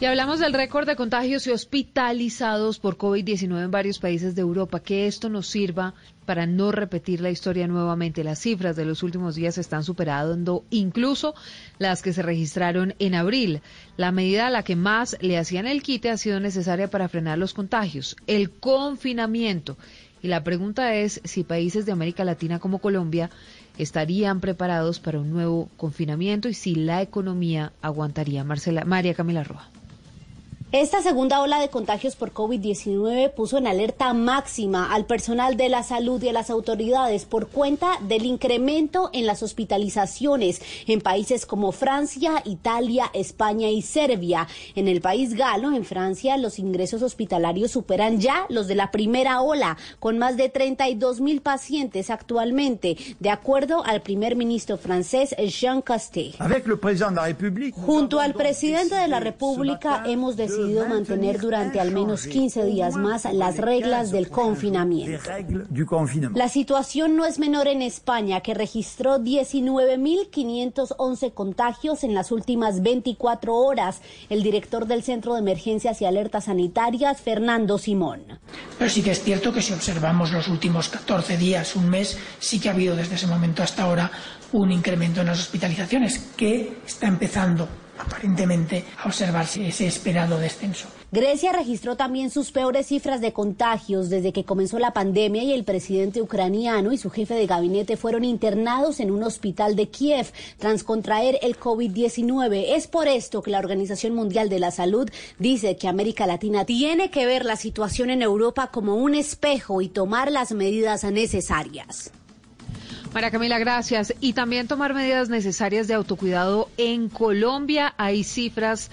Y hablamos del récord de contagios y hospitalizados por COVID-19 en varios países de Europa. Que esto nos sirva para no repetir la historia nuevamente. Las cifras de los últimos días están superando incluso las que se registraron en abril. La medida a la que más le hacían el quite ha sido necesaria para frenar los contagios, el confinamiento. Y la pregunta es si países de América Latina como Colombia estarían preparados para un nuevo confinamiento y si la economía aguantaría. Marcela, María Camila Roja. Esta segunda ola de contagios por COVID-19 puso en alerta máxima al personal de la salud y a las autoridades por cuenta del incremento en las hospitalizaciones en países como Francia, Italia, España y Serbia. En el país galo, en Francia, los ingresos hospitalarios superan ya los de la primera ola, con más de 32 mil pacientes actualmente, de acuerdo al primer ministro francés Jean Castex. Junto al presidente de la República hemos decidido decidido mantener durante al menos 15 días más las reglas del confinamiento. La situación no es menor en España, que registró 19.511 contagios en las últimas 24 horas. El director del Centro de Emergencias y Alertas Sanitarias, Fernando Simón. Pero sí que es cierto que si observamos los últimos 14 días, un mes, sí que ha habido desde ese momento hasta ahora un incremento en las hospitalizaciones que está empezando aparentemente a observarse ese esperado descenso. Grecia registró también sus peores cifras de contagios desde que comenzó la pandemia y el presidente ucraniano y su jefe de gabinete fueron internados en un hospital de Kiev tras contraer el COVID-19. Es por esto que la Organización Mundial de la Salud dice que América Latina tiene que ver la situación en Europa como un espejo y tomar las medidas necesarias. María Camila, gracias. Y también tomar medidas necesarias de autocuidado en Colombia. Hay cifras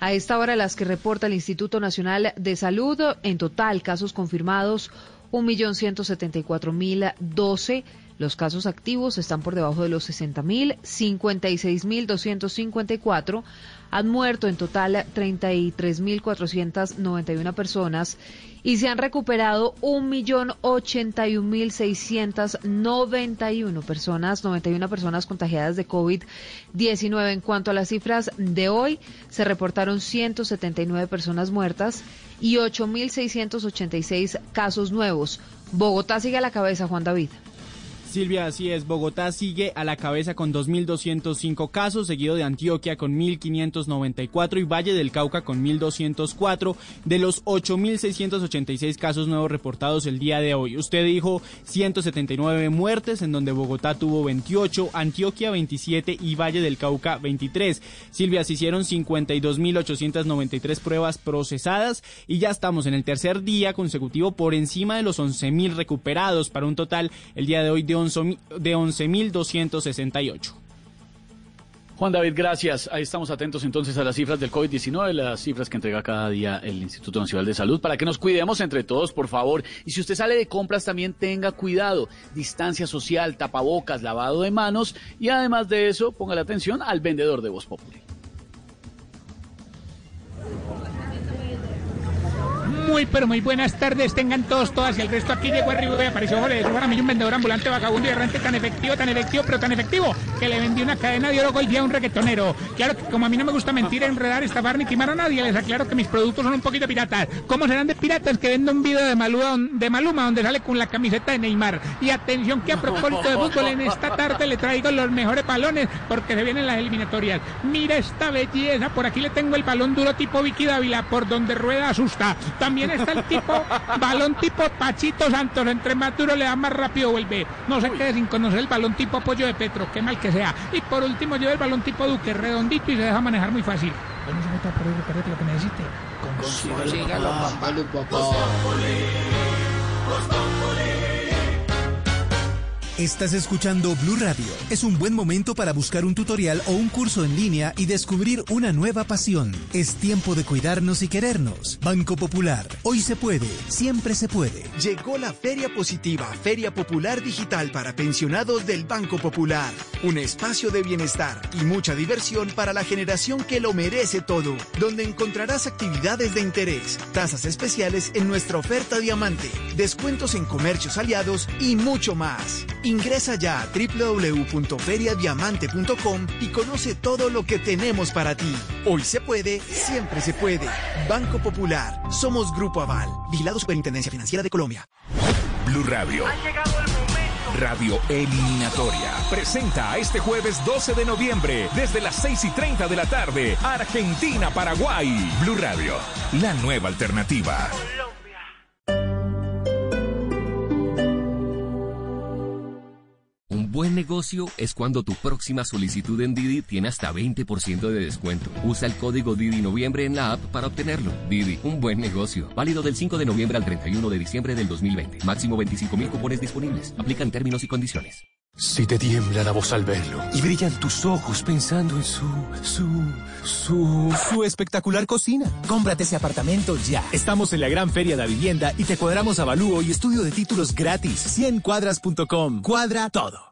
a esta hora las que reporta el Instituto Nacional de Salud. En total, casos confirmados, 1.174.012. Los casos activos están por debajo de los 60.000, 56.254. Han muerto en total 33.491 personas y se han recuperado 1.081.691 personas, 91 personas contagiadas de COVID-19. En cuanto a las cifras de hoy, se reportaron 179 personas muertas y 8.686 casos nuevos. Bogotá sigue a la cabeza, Juan David. Silvia, así es. Bogotá sigue a la cabeza con 2.205 casos, seguido de Antioquia con 1.594 y Valle del Cauca con 1.204 de los 8.686 casos nuevos reportados el día de hoy. Usted dijo 179 muertes, en donde Bogotá tuvo 28, Antioquia 27 y Valle del Cauca 23. Silvia, se hicieron 52.893 pruebas procesadas y ya estamos en el tercer día consecutivo por encima de los 11.000 recuperados para un total el día de hoy de de 11.268. Juan David, gracias. Ahí estamos atentos entonces a las cifras del COVID-19, las cifras que entrega cada día el Instituto Nacional de Salud, para que nos cuidemos entre todos, por favor. Y si usted sale de compras, también tenga cuidado. Distancia social, tapabocas, lavado de manos y además de eso, ponga la atención al vendedor de Voz Populi. Muy, pero muy buenas tardes. Tengan todos, todas. Y el resto aquí llegó arriba y apareció Jorge de mí un vendedor ambulante, vagabundo y errante tan efectivo, tan efectivo, pero tan efectivo, que le vendí una cadena de oro hoy día a un reggaetonero. Claro que como a mí no me gusta mentir, enredar, estafar ni timar a nadie, les aclaro que mis productos son un poquito piratas. ¿Cómo serán de piratas que vendo un video de Maluma, de Maluma donde sale con la camiseta de Neymar? Y atención que a propósito de fútbol, en esta tarde le traigo los mejores balones porque se vienen las eliminatorias. Mira esta belleza, por aquí le tengo el balón duro tipo Vicky Dávila, por donde rueda asusta. También está el tipo, balón tipo Pachito Santos, entre más duro le da más rápido vuelve. No se quede sin conocer el balón tipo apoyo de Petro, qué mal que sea. Y por último lleva el balón tipo Duque, redondito y se deja manejar muy fácil. Bueno, se meta por lo que necesite. Consígalo, papá. Estás escuchando Blue Radio. Es un buen momento para buscar un tutorial o un curso en línea y descubrir una nueva pasión. Es tiempo de cuidarnos y querernos. Banco Popular. Hoy se puede, siempre se puede. Llegó la Feria Positiva, Feria Popular Digital para pensionados del Banco Popular. Un espacio de bienestar y mucha diversión para la generación que lo merece todo, donde encontrarás actividades de interés, tasas especiales en nuestra oferta diamante, descuentos en comercios aliados y mucho más. Ingresa ya a www.feriadiamante.com y conoce todo lo que tenemos para ti. Hoy se puede, siempre se puede. Banco Popular. Somos Grupo Aval. Vigilado Superintendencia Financiera de Colombia. Blue Radio. Radio Eliminatoria presenta este jueves 12 de noviembre desde las 6 y 30 de la tarde Argentina-Paraguay. Blue Radio, la nueva alternativa. Buen negocio es cuando tu próxima solicitud en Didi tiene hasta 20% de descuento. Usa el código Didi Noviembre en la app para obtenerlo. Didi, un buen negocio. Válido del 5 de noviembre al 31 de diciembre del 2020. Máximo 25 mil cupones disponibles. Aplican términos y condiciones. Si te tiembla la voz al verlo y brillan tus ojos pensando en su, su, su, su espectacular cocina. Cómprate ese apartamento ya. Estamos en la gran feria de la vivienda y te cuadramos avalúo y estudio de títulos gratis. 100cuadras.com. Cuadra todo.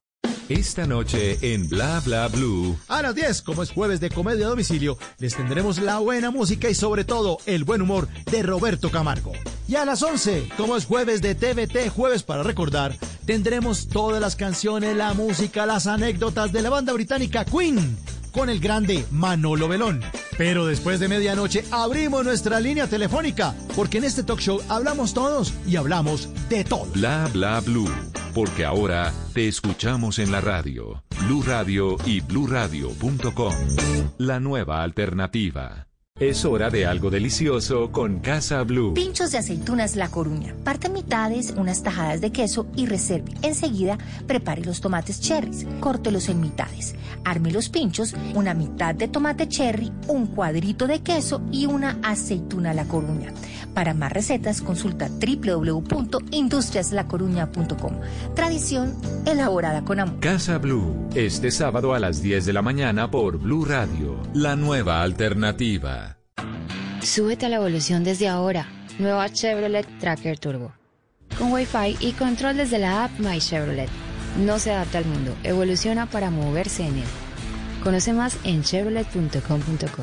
Esta noche en Bla Bla Blue. A las 10, como es jueves de comedia a domicilio, les tendremos la buena música y sobre todo el buen humor de Roberto Camargo. Y a las 11, como es jueves de TVT, jueves para recordar, tendremos todas las canciones, la música, las anécdotas de la banda británica Queen con el grande Manolo Belón. Pero después de medianoche abrimos nuestra línea telefónica, porque en este talk show hablamos todos y hablamos de todo. Bla bla blue, porque ahora te escuchamos en la radio, Blue Radio y bluradio.com. La nueva alternativa. Es hora de algo delicioso con Casa Blue. Pinchos de aceitunas La Coruña. Parte mitades, unas tajadas de queso y reserve. Enseguida, prepare los tomates cherries. Córtelos en mitades. Arme los pinchos, una mitad de tomate cherry, un cuadrito de queso y una aceituna La Coruña. Para más recetas, consulta www.industriaslacoruña.com. Tradición elaborada con amor. Casa Blue, este sábado a las 10 de la mañana por Blue Radio, la nueva alternativa. Súbete a la evolución desde ahora. Nueva Chevrolet Tracker Turbo. Con Wi-Fi y control desde la app My Chevrolet. No se adapta al mundo, evoluciona para moverse en él. Conoce más en chevrolet.com.co.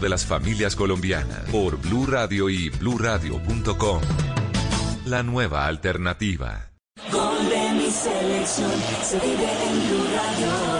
de las familias colombianas por Blue Radio y bluradio.com. La nueva alternativa. Se vive en Blue Radio.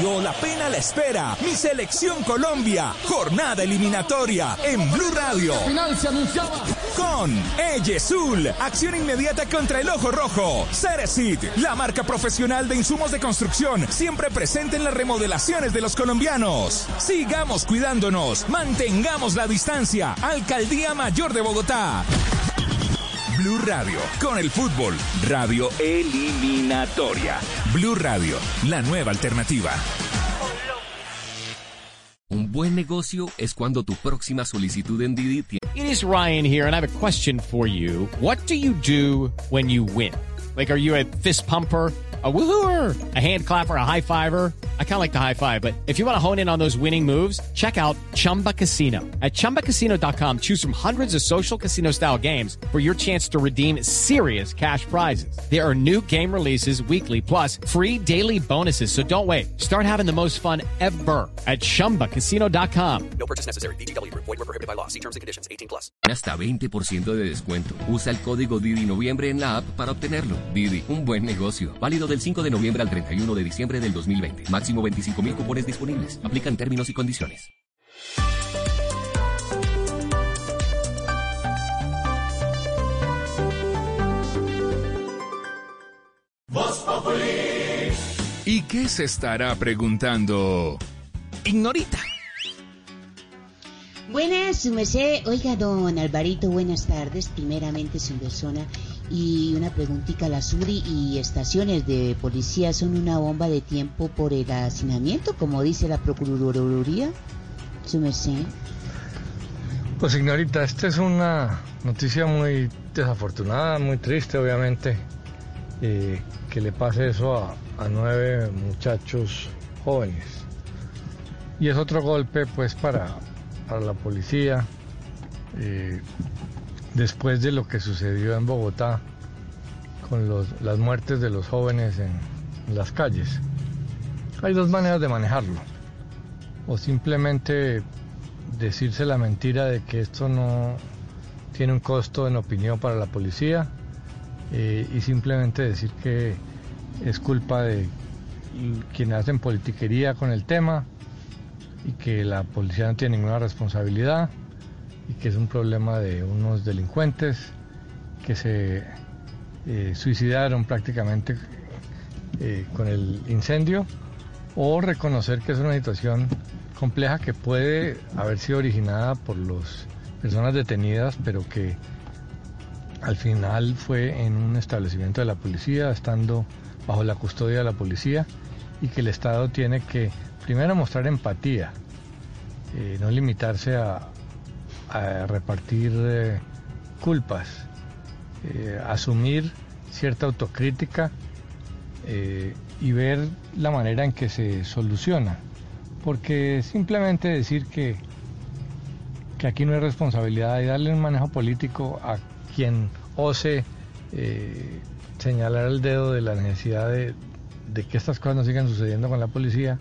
La pena la espera. Mi selección Colombia. Jornada eliminatoria en Blue Radio. Final se anunciaba. Con Eyesul. Acción inmediata contra el ojo rojo. Ceresit. La marca profesional de insumos de construcción. Siempre presente en las remodelaciones de los colombianos. Sigamos cuidándonos. Mantengamos la distancia. Alcaldía Mayor de Bogotá. Blue Radio, con el fútbol, radio eliminatoria. Blue Radio, la nueva alternativa. Un buen negocio es cuando tu próxima solicitud en Didi tiene... It is Ryan here and I have a question for you. What do you do when you win? Like, are you a fist pumper? A woohooer, a hand clapper, a high fiver. I kind of like the high five, but if you want to hone in on those winning moves, check out Chumba Casino. At chumbacasino.com, choose from hundreds of social casino style games for your chance to redeem serious cash prizes. There are new game releases weekly, plus free daily bonuses. So don't wait. Start having the most fun ever at chumbacasino.com. No purchase necessary. BGW. Void were prohibited by law. See terms and conditions. 18 plus. Hasta 20% de descuento. Usa el código Didi Noviembre en la app para obtenerlo. Didi, un buen negocio. Válido del 5 de noviembre al 31 de diciembre del 2020. Máximo 25 mil cupones disponibles. Aplican términos y condiciones. ¿Y qué se estará preguntando? Ignorita. Buenas, su merced. Oiga, don Alvarito, buenas tardes. Primeramente, su persona. Y una preguntita, la SURI y estaciones de policía son una bomba de tiempo por el hacinamiento, como dice la Procuraduría. Su merced. Pues, señorita, esta es una noticia muy desafortunada, muy triste, obviamente, eh, que le pase eso a, nueve muchachos jóvenes. Y es otro golpe, pues, para, para la policía, eh, después de lo que sucedió en Bogotá con las muertes de los jóvenes en, en las calles. Hay dos maneras de manejarlo. O simplemente decirse la mentira de que esto no tiene un costo en opinión para la policía eh, y simplemente decir que es culpa de quienes hacen politiquería con el tema y que la policía no tiene ninguna responsabilidad y que es un problema de unos delincuentes que se eh, suicidaron prácticamente eh, con el incendio o reconocer que es una situación compleja que puede haber sido originada por las personas detenidas, pero que al final fue en un establecimiento de la policía, estando bajo la custodia de la policía, y que el Estado tiene que primero mostrar empatía, eh, no limitarse a, repartir eh, culpas, eh, asumir cierta autocrítica y ver la manera en que se soluciona. Porque simplemente decir que, que aquí no hay responsabilidad y darle un manejo político a quien ose señalar el dedo de la necesidad de que estas cosas no sigan sucediendo con la policía,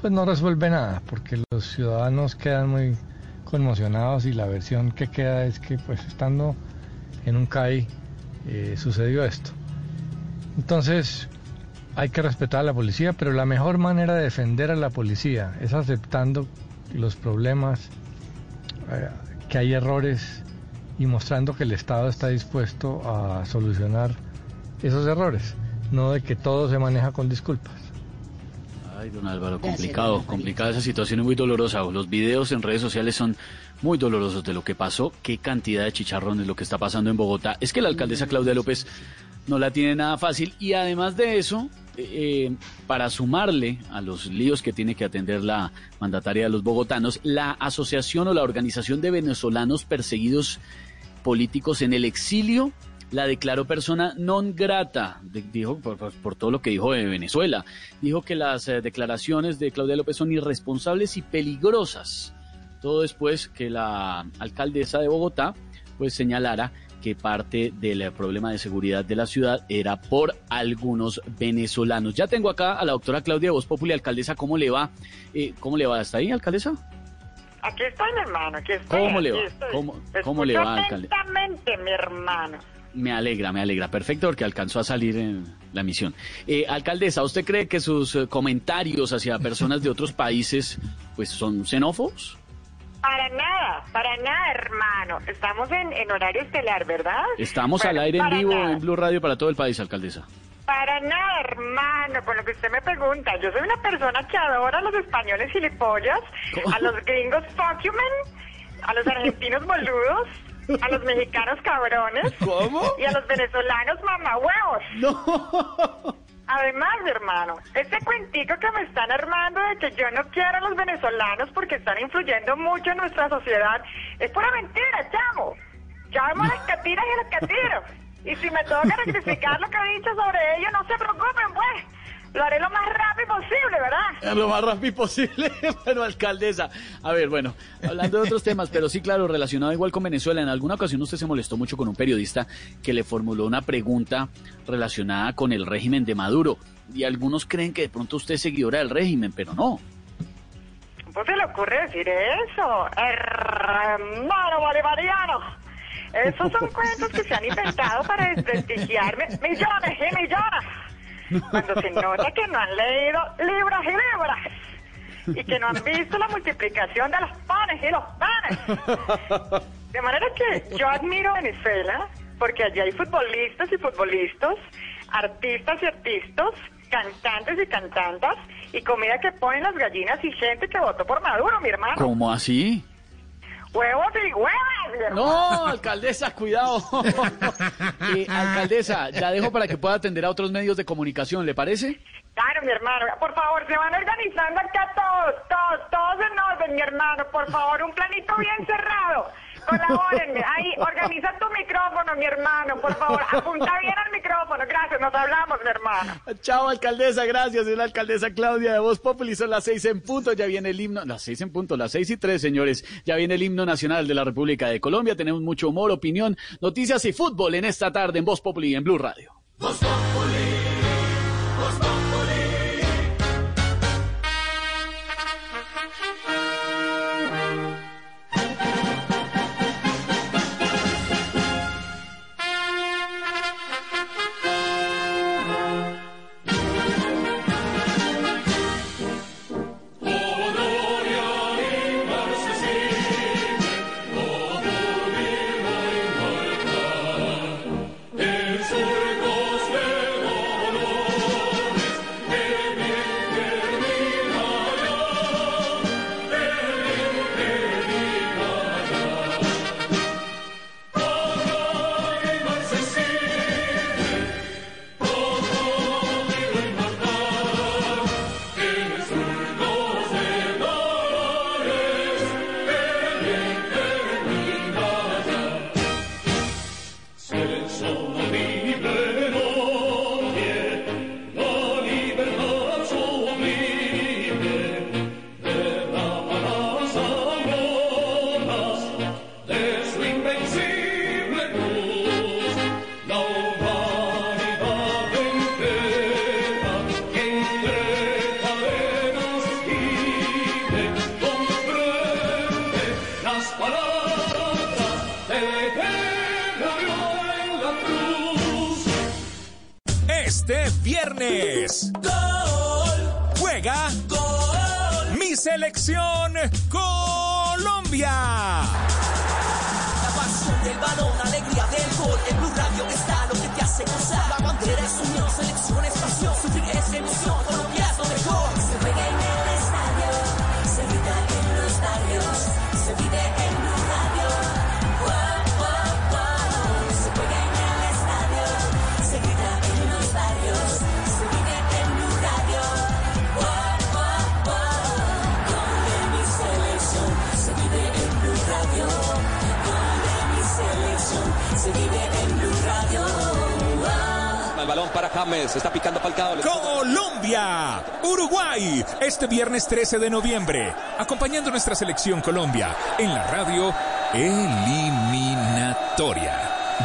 pues no resuelve nada, porque los ciudadanos quedan muy conmocionados y la versión que queda es que pues estando en un CAI eh, sucedió esto. Entonces hay que respetar a la policía, pero la mejor manera de defender a la policía es aceptando los problemas, eh, que hay errores y mostrando que el Estado está dispuesto a solucionar esos errores no de que todo se maneja con disculpas. Ay, don Álvaro, complicado, complicada esa situación y muy dolorosa. Los videos en redes sociales son muy dolorosos de lo que pasó. Qué cantidad de chicharrones lo que está pasando en Bogotá. Es que la alcaldesa Claudia López no la tiene nada fácil y además de eso, eh, para sumarle a los líos que tiene que atender la mandataria de los bogotanos, la asociación o la organización de venezolanos perseguidos políticos en el exilio la declaró persona non grata, dijo por, todo lo que dijo de Venezuela. Dijo que las eh, declaraciones de Claudia López son irresponsables y peligrosas. Todo después que la alcaldesa de Bogotá pues señalara que parte del problema de seguridad de la ciudad era por algunos venezolanos. Ya tengo acá a la doctora Claudia Voz Populi, alcaldesa, ¿cómo le va? Eh, ¿Cómo le va? ¿Está ahí, alcaldesa? Aquí estoy, mi hermano, aquí estoy. ¿Cómo le va? ¿Cómo, cómo le va, alcaldesa? mi hermano. Me alegra, me alegra. Perfecto, porque alcanzó a salir en la misión. Eh, alcaldesa, ¿usted cree que sus eh, comentarios hacia personas de otros países pues son xenófobos? Para nada, para nada, hermano. Estamos en, horario estelar, ¿verdad? Estamos al aire en vivo en Blue Radio para todo el país, alcaldesa. Para nada, hermano, por lo que usted me pregunta. Yo soy una persona que adora a los españoles gilipollas, a los gringos fuck a los *laughs* argentinos boludos, a los mexicanos cabrones. ¿Cómo? Y a los venezolanos mamahuevos. No. Además, hermano, este cuentico que me están armando de que yo no quiero a los venezolanos porque están influyendo mucho en nuestra sociedad es pura mentira, chamo. Llamo a las catiras y a los catiros. Y si me toca *laughs* rectificar lo que he dicho sobre ellos, no se preocupen, pues. Lo haré lo más rápido posible, ¿verdad? Lo más rápido posible. *laughs* bueno, alcaldesa. A ver, bueno, hablando de otros temas, pero sí, claro, relacionado igual con Venezuela. En alguna ocasión usted se molestó mucho con un periodista que le formuló una pregunta relacionada con el régimen de Maduro. Y algunos creen que de pronto usted es seguidora del régimen, pero no. ¿Cómo se le ocurre decir eso? Hermano bolivariano. Esos son cuentos que se han inventado para desprestigiarme *laughs* millones y millones cuando se nota que no han leído libros y libros y que no han visto la multiplicación de los panes y los panes. De manera que yo admiro Venezuela porque allí hay futbolistas y futbolistas, artistas y artistas, cantantes y cantantas y comida que ponen las gallinas y gente que votó por Maduro, mi hermano. ¿Cómo así? Huevos y huevas, No, alcaldesa, cuidado. *laughs* Eh, alcaldesa, ya dejo para que pueda atender a otros medios de comunicación, ¿le parece? Claro, mi hermano. Por favor, se van organizando acá todos, todos, todos en orden, mi hermano. Por favor, un planito bien cerrado. Colabórenme. Ahí, organiza tu micrófono, mi hermano, por favor. Apunta bien al micrófono. Gracias, nos hablamos, mi hermano. Chao, alcaldesa, gracias. Es la alcaldesa Claudia de Voz Populi. Son las seis en punto. Ya viene el himno. Las seis en punto, las seis y tres, señores. Ya viene el himno nacional de la República de Colombia. Tenemos mucho humor, opinión, noticias y fútbol en esta tarde en Voz Populi y en Blue Radio. Voz Populi. Viernes 13 de noviembre, acompañando nuestra selección Colombia en la radio Eliminatoria.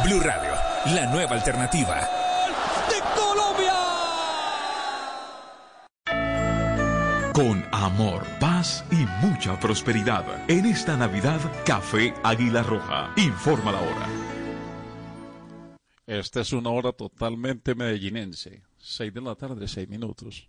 Blue Radio, la nueva alternativa. ¡De Colombia! Con amor, paz y mucha prosperidad. En esta Navidad, Café Águila Roja. Informa la hora. Esta es una hora totalmente medellinense. 6 de la tarde, 6 minutos.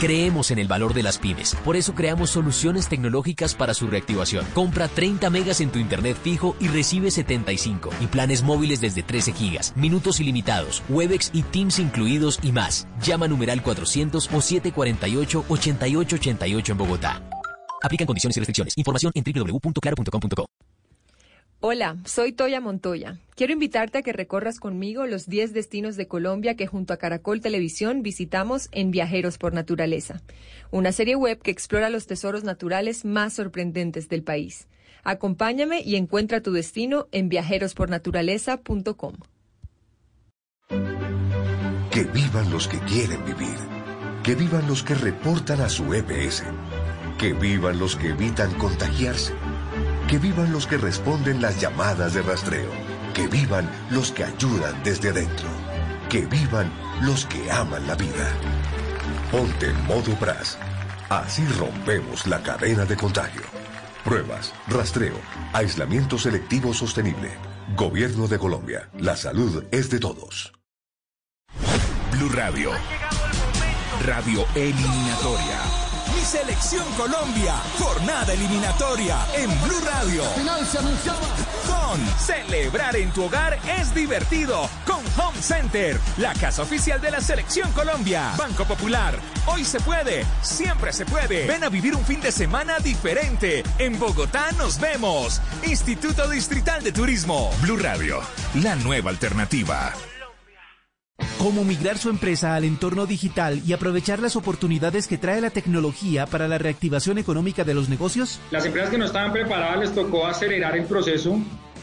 Creemos en el valor de las pymes, por eso creamos soluciones tecnológicas para su reactivación. Compra 30 megas en tu internet fijo y recibe 75 y planes móviles desde 13 gigas, minutos ilimitados, Webex y Teams incluidos y más. Llama numeral 400 o 748-8888 en Bogotá. Aplican condiciones y restricciones. Información en www.claro.com.co. Hola, soy Toya Montoya. Quiero invitarte a que recorras conmigo los 10 destinos de Colombia que junto a Caracol Televisión visitamos en Viajeros por Naturaleza, una serie web que explora los tesoros naturales más sorprendentes del país. Acompáñame y encuentra tu destino en viajerospornaturaleza.com. Que vivan los que quieren vivir. Que vivan los que reportan a su EPS. Que vivan los que evitan contagiarse. Que vivan los que responden las llamadas de rastreo. Que vivan los que ayudan desde adentro. Que vivan los que aman la vida. Ponte en modo BRAS. Así rompemos la cadena de contagio. Pruebas, rastreo, aislamiento selectivo sostenible. Gobierno de Colombia. La salud es de todos. Blue Radio. Radio Eliminatoria. Selección Colombia, jornada eliminatoria en Blue Radio. Con celebrar en tu hogar es divertido con Home Center, la casa oficial de la selección Colombia. Banco Popular, hoy se puede, siempre se puede. Ven a vivir un fin de semana diferente. En Bogotá nos vemos. Instituto Distrital de Turismo. Blue Radio, la nueva alternativa. Cómo migrar su empresa al entorno digital y aprovechar las oportunidades que trae la tecnología para la reactivación económica de los negocios. Las empresas que no estaban preparadas les tocó acelerar el proceso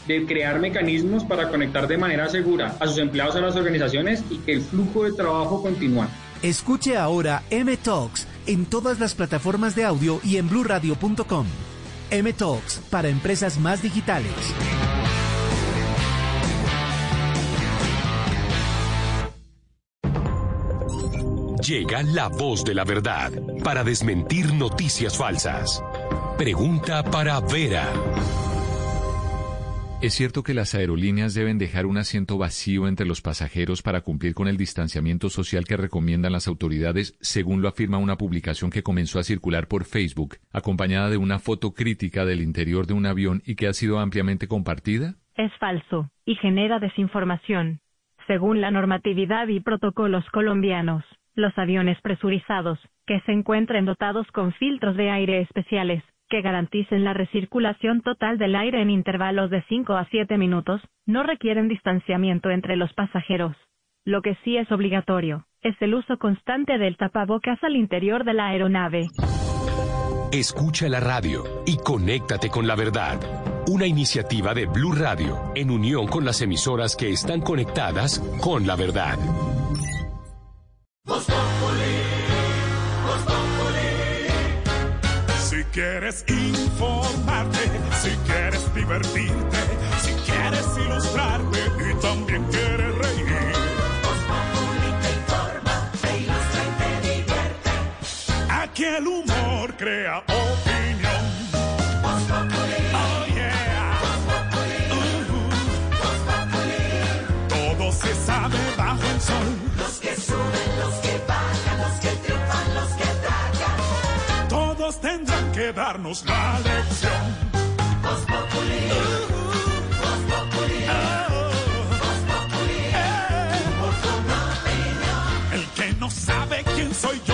de crear mecanismos para conectar de manera segura a sus empleados a las organizaciones y que el flujo de trabajo continúe. Escuche ahora M Talks en todas las plataformas de audio y en bluradio.com. M Talks para empresas más digitales. Llega la voz de la verdad para desmentir noticias falsas. Pregunta para Vera. ¿Es cierto que las aerolíneas deben dejar un asiento vacío entre los pasajeros para cumplir con el distanciamiento social que recomiendan las autoridades, según lo afirma una publicación que comenzó a circular por Facebook, acompañada de una foto crítica del interior de un avión y que ha sido ampliamente compartida? Es falso y genera desinformación. Según la normatividad y protocolos colombianos, los aviones presurizados, que se encuentren dotados con filtros de aire especiales, que garanticen la recirculación total del aire en intervalos de 5 a 7 minutos no requieren distanciamiento entre los pasajeros. Lo que sí es obligatorio es el uso constante del tapabocas al interior de la aeronave. Escucha la radio y conéctate con la verdad. Una iniciativa de Blue Radio en unión con las emisoras que están conectadas con la verdad. Si quieres informarte, si quieres divertirte, si quieres ilustrarte y también quieres reír. Voz Populi te informa, te ilustra y te divierte. Aquí el humor crea opinión. Darnos la lección. Voz Populi. Voz Populi. Voz Populi. Humor con opinión. El que no sabe quién soy yo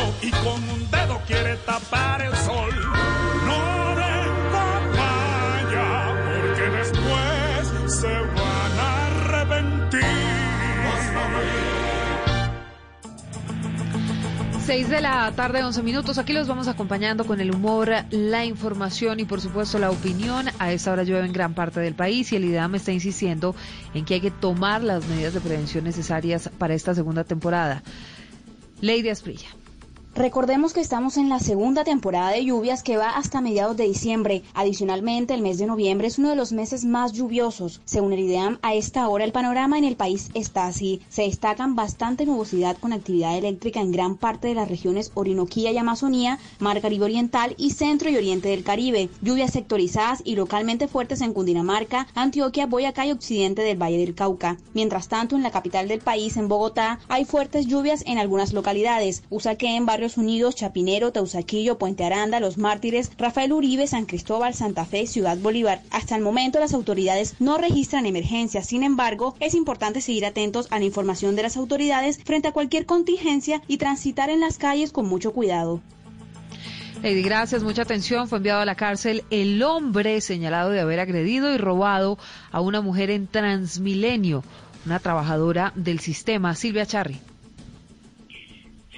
6 de la tarde, 11 minutos. Aquí los vamos acompañando con el humor, la información y por supuesto la opinión. A esta hora llueve en gran parte del país y el IDAM está insistiendo en que hay que tomar las medidas de prevención necesarias para esta segunda temporada. Lady Asprilla. Recordemos que estamos en la segunda temporada de lluvias que va hasta mediados de diciembre. Adicionalmente, el mes de noviembre es uno de los meses más lluviosos. Según el IDEAM, a esta hora el panorama en el país está así. Se destacan bastante nubosidad con actividad eléctrica en gran parte de las regiones Orinoquía y Amazonía, Mar Caribe Oriental y Centro y Oriente del Caribe. Lluvias sectorizadas y localmente fuertes en Cundinamarca, Antioquia, Boyacá y Occidente del Valle del Cauca. Mientras tanto, en la capital del país, en Bogotá, hay fuertes lluvias en algunas localidades. Usaquén, Unidos, Chapinero, Teusaquillo, Puente Aranda, Los Mártires, Rafael Uribe, San Cristóbal, Santa Fe, Ciudad Bolívar. Hasta el momento las autoridades no registran emergencias. Sin embargo, es importante seguir atentos a la información de las autoridades frente a cualquier contingencia y transitar en las calles con mucho cuidado. Lady, gracias, mucha atención. Fue enviado a la cárcel el hombre señalado de haber agredido y robado a una mujer en Transmilenio, una trabajadora del sistema. Silvia Charri.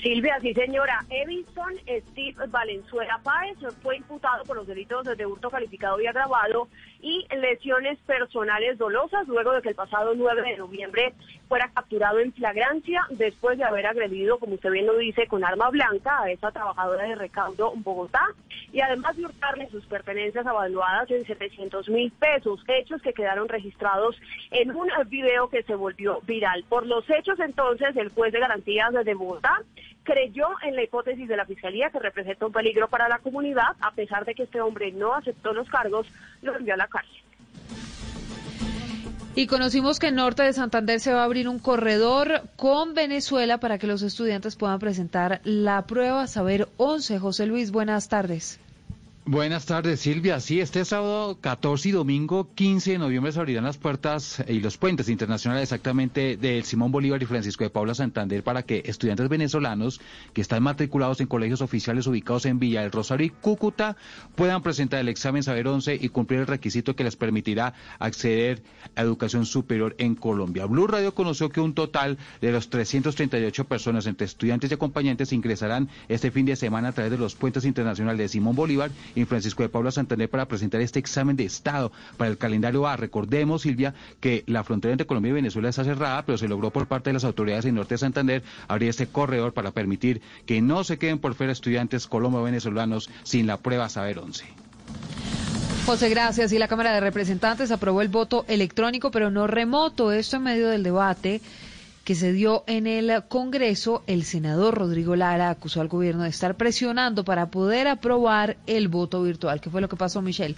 Silvia, sí señora. Edison Steve Valenzuela Páez fue imputado por los delitos de hurto calificado y agravado y lesiones personales dolosas luego de que el pasado 9 de noviembre fuera capturado en flagrancia después de haber agredido, como usted bien lo dice, con arma blanca a esa trabajadora de recaudo en Bogotá y además de hurtarle sus pertenencias avaluadas en 700 mil pesos, hechos que quedaron registrados en un video que se volvió viral. Por los hechos entonces, el juez de garantías de Bogotá creyó en la hipótesis de la Fiscalía que representa un peligro para la comunidad, a pesar de que este hombre no aceptó los cargos, lo envió a la cárcel. Y conocimos que en Norte de Santander se va a abrir un corredor con Venezuela para que los estudiantes puedan presentar la prueba Saber 11. José Luis, buenas tardes. Buenas tardes, Silvia. Sí, este sábado 14 y domingo 15 de noviembre se abrirán las puertas y los puentes internacionales exactamente del Simón Bolívar y Francisco de Paula Santander para que estudiantes venezolanos que están matriculados en colegios oficiales ubicados en Villa del Rosario y Cúcuta puedan presentar el examen Saber 11 y cumplir el requisito que les permitirá acceder a educación superior en Colombia. Blue Radio conoció que un total de los 338 personas entre estudiantes y acompañantes ingresarán este fin de semana a través de los puentes internacionales de Simón Bolívar y Francisco de Paula Santander para presentar este examen de Estado para el calendario A. Recordemos, Silvia, que la frontera entre Colombia y Venezuela está cerrada, pero se logró por parte de las autoridades en Norte de Santander abrir este corredor para permitir que no se queden por fuera estudiantes colombo-venezolanos sin la prueba Saber 11. José, gracias. Y la Cámara de Representantes aprobó el voto electrónico, pero no remoto. Esto en medio del debate que se dio en el Congreso, el senador Rodrigo Lara acusó al gobierno de estar presionando para poder aprobar el voto virtual. ¿Qué fue lo que pasó, Michelle?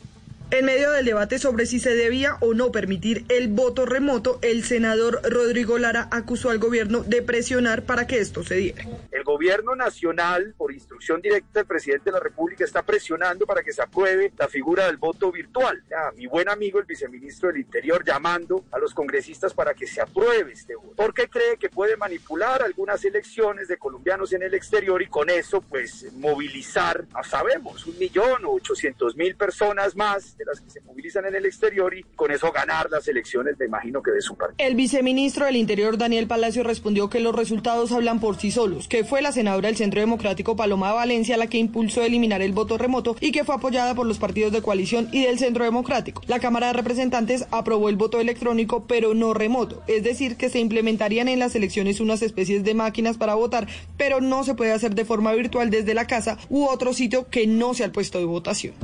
En medio del debate sobre si se debía o no permitir el voto remoto, el senador Rodrigo Lara acusó al gobierno de presionar para que esto se diera. El gobierno nacional, por instrucción directa del presidente de la República, está presionando para que se apruebe la figura del voto virtual. Ya, mi buen amigo, el viceministro del Interior, llamando a los congresistas para que se apruebe este voto. Porque cree que puede manipular algunas elecciones de colombianos en el exterior y con eso, pues, movilizar, no sabemos, un millón o ochocientos mil personas más de las que se movilizan en el exterior y con eso ganar las elecciones, me imagino que de su partido. El viceministro del Interior, Daniel Palacio, respondió que los resultados hablan por sí solos, que fue la senadora del Centro Democrático Paloma Valencia la que impulsó eliminar el voto remoto y que fue apoyada por los partidos de coalición y del Centro Democrático. La Cámara de Representantes aprobó el voto electrónico, pero no remoto, es decir, que se implementarían en las elecciones unas especies de máquinas para votar, pero no se puede hacer de forma virtual desde la casa u otro sitio que no sea el puesto de votación.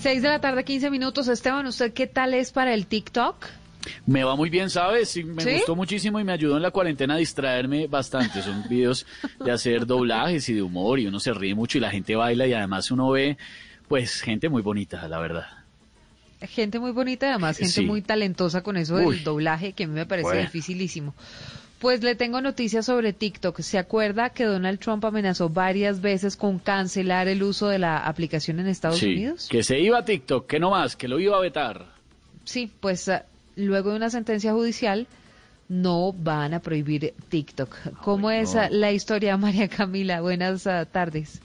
6 de la tarde, 15 minutos. Esteban, ¿usted qué tal es para el TikTok? Me va muy bien, ¿sabes? Sí, me ¿Sí? gustó muchísimo y me ayudó en la cuarentena a distraerme bastante. Son *laughs* videos de hacer doblajes y de humor y uno se ríe mucho y la gente baila y además uno ve, pues, gente muy bonita, la verdad. Gente muy bonita, además, gente Sí. muy talentosa con eso del Uy. doblaje, que a mí me parece Bueno. dificilísimo. Pues le tengo noticias sobre TikTok. ¿Se acuerda que Donald Trump amenazó varias veces con cancelar el uso de la aplicación en Estados sí, Unidos? que se iba a TikTok, que no más, que lo iba a vetar. Sí, pues ah, luego de una sentencia judicial no van a prohibir TikTok. ¿Cómo es no. ah, la historia, *laughs* María Camila? Buenas ah, tardes.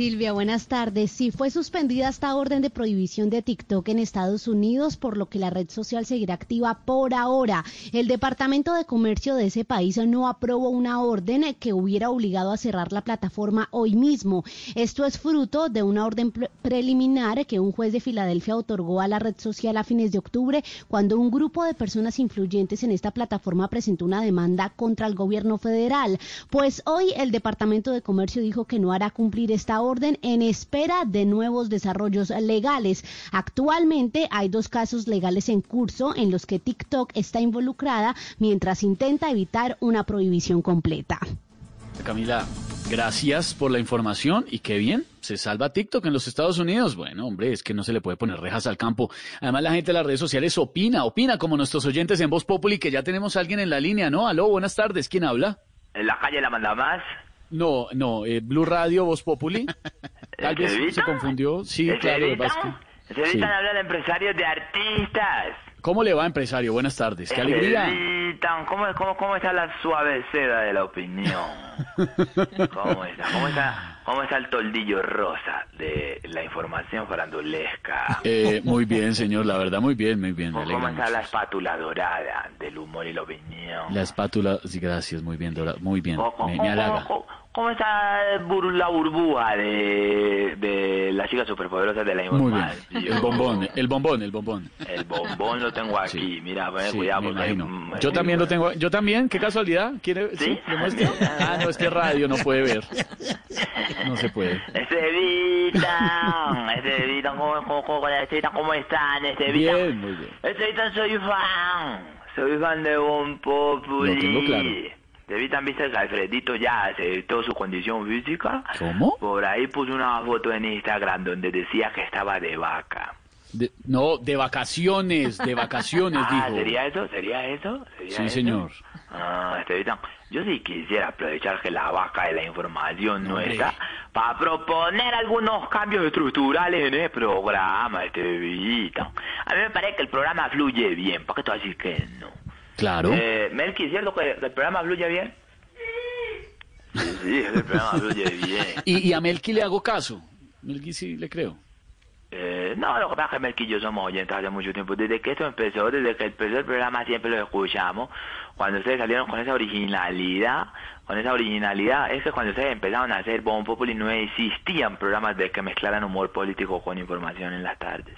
Silvia, buenas tardes. Sí, fue suspendida esta orden de prohibición de TikTok en Estados Unidos, por lo que la red social seguirá activa por ahora. El Departamento de Comercio de ese país no aprobó una orden que hubiera obligado a cerrar la plataforma hoy mismo. Esto es fruto de una orden pre- preliminar que un juez de Filadelfia otorgó a la red social a fines de octubre, cuando un grupo de personas influyentes en esta plataforma presentó una demanda contra el gobierno federal. Pues hoy el Departamento de Comercio dijo que no hará cumplir esta orden en espera de nuevos desarrollos legales. Actualmente hay dos casos legales en curso en los que TikTok está involucrada mientras intenta evitar una prohibición completa. Camila, gracias por la información y qué bien, se salva TikTok en los Estados Unidos. Bueno, hombre, es que no se le puede poner rejas al campo. Además, la gente de las redes sociales opina, opina como nuestros oyentes en Voz Populi, que ya tenemos a alguien en la línea, ¿no? Aló, buenas tardes, ¿quién habla? ¿En la calle la manda más? No, no, eh, Blue Radio, Voz Populi. *laughs* Tal vez se confundió. Sí, claro, es que- Se Sí. hablar de empresarios de artistas. ¿Cómo le va, empresario? Buenas tardes, qué alegría. ¿Cómo, cómo, ¿Cómo está la suave seda de la opinión? *laughs* ¿Cómo está? ¿Cómo está, cómo está el toldillo rosa de la información farandulesca? Eh, muy bien, señor, la verdad, muy bien, muy bien. me ¿Cómo está mucho. la espátula dorada del humor y la opinión? La espátula, sí, gracias, muy bien, Dora, muy bien, ¿Cómo, me, me halaga. Cómo- está bur- la burbuja de, de las chicas superpoderosas de la Muy bien, el bombón, el bombón, el bombón. El bombón lo tengo aquí, mira, poner Sí, cuidado me Yo también lo tengo, yo también, qué casualidad, ¿quiere? ¿Sí? ¿Le muestro? *laughs* Ah, no, es que radio no puede ver. No se puede. Estevitan, Estevitan, ¿cómo, cómo, cómo, ¿cómo están? Estevitan, Bien, muy bien. Estevitan, soy fan, soy fan de Bon Populi. Lo tengo claro. Estevitan, ¿viste que Alfredito ya aceptó su condición física? ¿Cómo? Por ahí puso una foto en Instagram donde decía que estaba de vaca. De- no, de vacaciones, de vacaciones, *laughs* ah, dijo. ¿sería eso? ¿Sería eso? ¿Sería Sí, eso? señor. Ah, Estevitan, yo sí quisiera aprovechar que la vaca de la información no está para proponer algunos cambios estructurales en el programa, Estevitan. A mí me parece que el programa fluye bien, ¿para qué tú decir que no? Claro. Eh, Melqui, ¿cierto que el programa fluye bien? Sí, el programa fluye bien. *laughs* Y, y a Melqui le hago caso. Melqui sí le creo. Eh, no, lo que pasa es que Melqui y yo somos oyentes hace mucho tiempo. Desde que esto empezó, desde que empezó el programa siempre lo escuchamos. Cuando ustedes salieron con esa originalidad, con esa originalidad, es que cuando ustedes empezaron a hacer Bon Populi no existían programas de que mezclaran humor político con información en las tardes.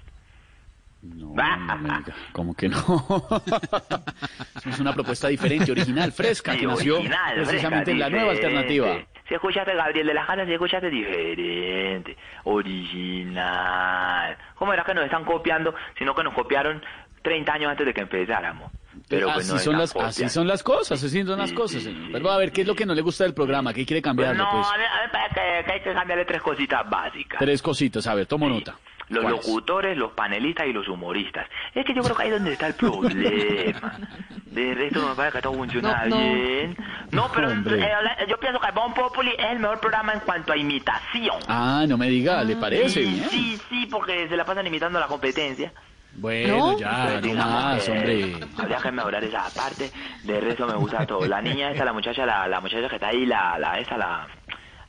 No, no me diga, ¿Cómo que no? *laughs* es una propuesta diferente, original, fresca, Sí, que nació original, precisamente fresca, en la nueva alternativa. Si escuchaste Gabriel de la Jara, si escuchaste diferente, original. ¿Cómo era que nos están copiando? Sino que nos copiaron 30 años antes de que empezáramos. Pero pues así, no son las, así son las cosas, así son las cosas, señor. sí, Pero a ver, ¿qué es lo que no le gusta del programa? ¿Qué quiere Pues cambiarle? no, Pues a a que hay que cambiarle tres cositas básicas. tres cositas, a ver, tomo nota. Los ¿Cuáles? locutores, los panelistas y los humoristas. Es que yo creo que ahí es donde está el problema. *laughs* De resto me parece que todo funciona No, no. bien. No, pero eh, yo pienso que Bon Populi es el mejor programa en cuanto a imitación. Ah, no me diga, ¿le parece? Sí, Bien. sí, sí, porque se la pasan imitando a la competencia. Bueno, ya, Pues no más, que hombre. Habría que mejorar esa parte. De resto me gusta todo. La niña esta, la muchacha, la, la muchacha que está ahí, la, la esa, la...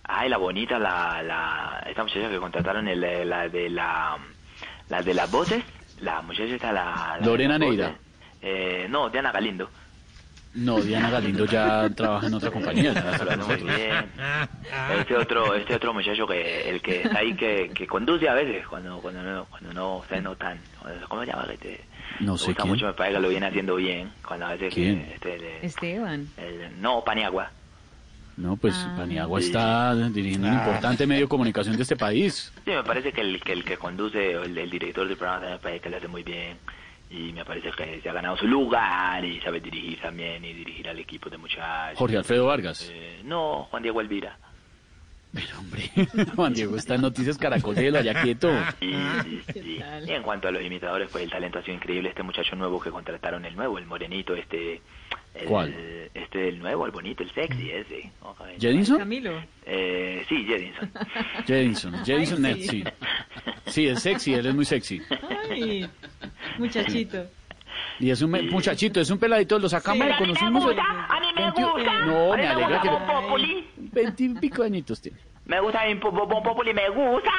Ay, la bonita, la, la... Esta muchacha que contrataron, el, eh, la de la... La de las voces. La muchacha esta, la... Lorena Neira. Eh, no, Diana Galindo. No, Diana Galindo ya *laughs* trabaja en otra compañía. está Muy bien. Este otro, este otro muchacho que el que está ahí que, que conduce a veces cuando cuando no cuando no ustedes no tan ¿cómo se llama? Este, No me sé gusta quién. mucho, me parece que lo viene haciendo bien cuando a veces que, ¿Quién? este, el- Esteban. el- no Paniagua. No, pues Ah. Paniagua Sí. está dirigiendo un Ah. importante medio de comunicación de este país. Sí, me parece que el que el que conduce o el, el director del programa también me parece que lo hace muy bien y me parece que se ha ganado su lugar y sabe dirigir también y dirigir al equipo de muchachos. Jorge Alfredo Vargas. Eh, no, Juan Diego Elvira. Juan Diego está en Noticias Caracol, déjelo allá quieto. Y, *laughs* en cuanto a los imitadores, pues el talento ha sido increíble. Este muchacho nuevo que contrataron, el nuevo, el morenito, este... El, ¿Cuál? Este, el nuevo, el bonito, el sexy ese. ¿Jedinson? Camilo. Eh, sí, Jedinson. *laughs* Jedinson, Jedinson Ay, Net, sí. sí. Sí, es sexy, él es muy sexy. Ay, muchachito. Y es un me- muchachito, es un peladito, lo sacamos, lo conocimos. el- A mí me 21 gusta. No, A mí me alegra que... Populi. Veintipico añitos tiene. Me gusta mi Bon Populi, me gusta.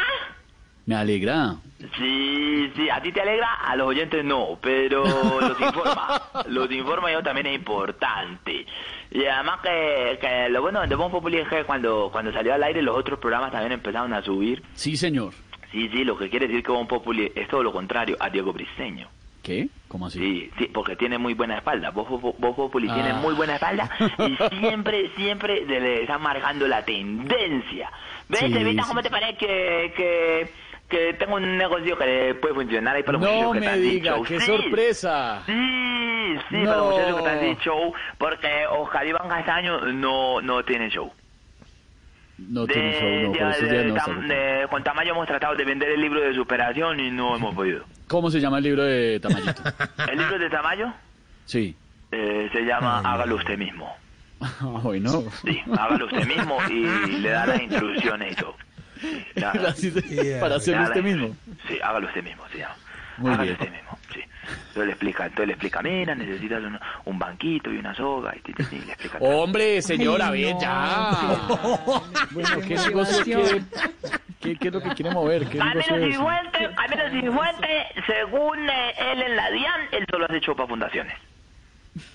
Me alegra. Sí, sí, a ti te alegra, a los oyentes no, pero *laughs* los informa. los informa yo también es importante. Y además que, que lo bueno de Bon Populi es que cuando, cuando salió al aire los otros programas también empezaron a subir. Sí, señor. Sí, sí, lo que quiere decir que Bon Populi es todo lo contrario a Diego Briseño. ¿Qué? ¿Cómo así? Sí, sí, porque tiene muy buena espalda. Vos, vos, vos Populi Ah. tiene muy buena espalda y *laughs* siempre, siempre le, está marcando la tendencia. ¿Ves, Sí, Evita, sí. cómo te parece que, que, que tengo un negocio que le puede funcionar ahí para los No muchachos que me diga, qué Sí, sorpresa. Sí, sí, para No. los muchachos que están sin show, porque Oscar Iván Castaño no, no tiene show. No tiene show, no, de- por días de- no tam- de- con Tamayo hemos tratado de vender el libro de superación y no hemos podido. *laughs* ¿Cómo se llama el libro de Tamayito? *laughs* El libro de Tamayo Sí. eh, se llama Hágalo usted mismo. *laughs* Ah, bueno. Sí, hágalo usted mismo y le da las instrucciones y todo. Sí, le Para hacerlo usted mismo. Sí, hágalo usted mismo, se llama. Muy hágalo bien. usted mismo, sí. Entonces le explica, entonces le explica, mira, necesitas un, un banquito y una soga y, ti, ti, ti, le explica todo. Hombre, señora, Ay, ve no. ya. *laughs* Bueno, ¿qué negocio quiere? ¿Qué, qué es lo que quiere mover? ¿Qué Camilo es? Cifuentes, Camilo Cifuentes, según él en la DIAN, él solo hace show para fundaciones.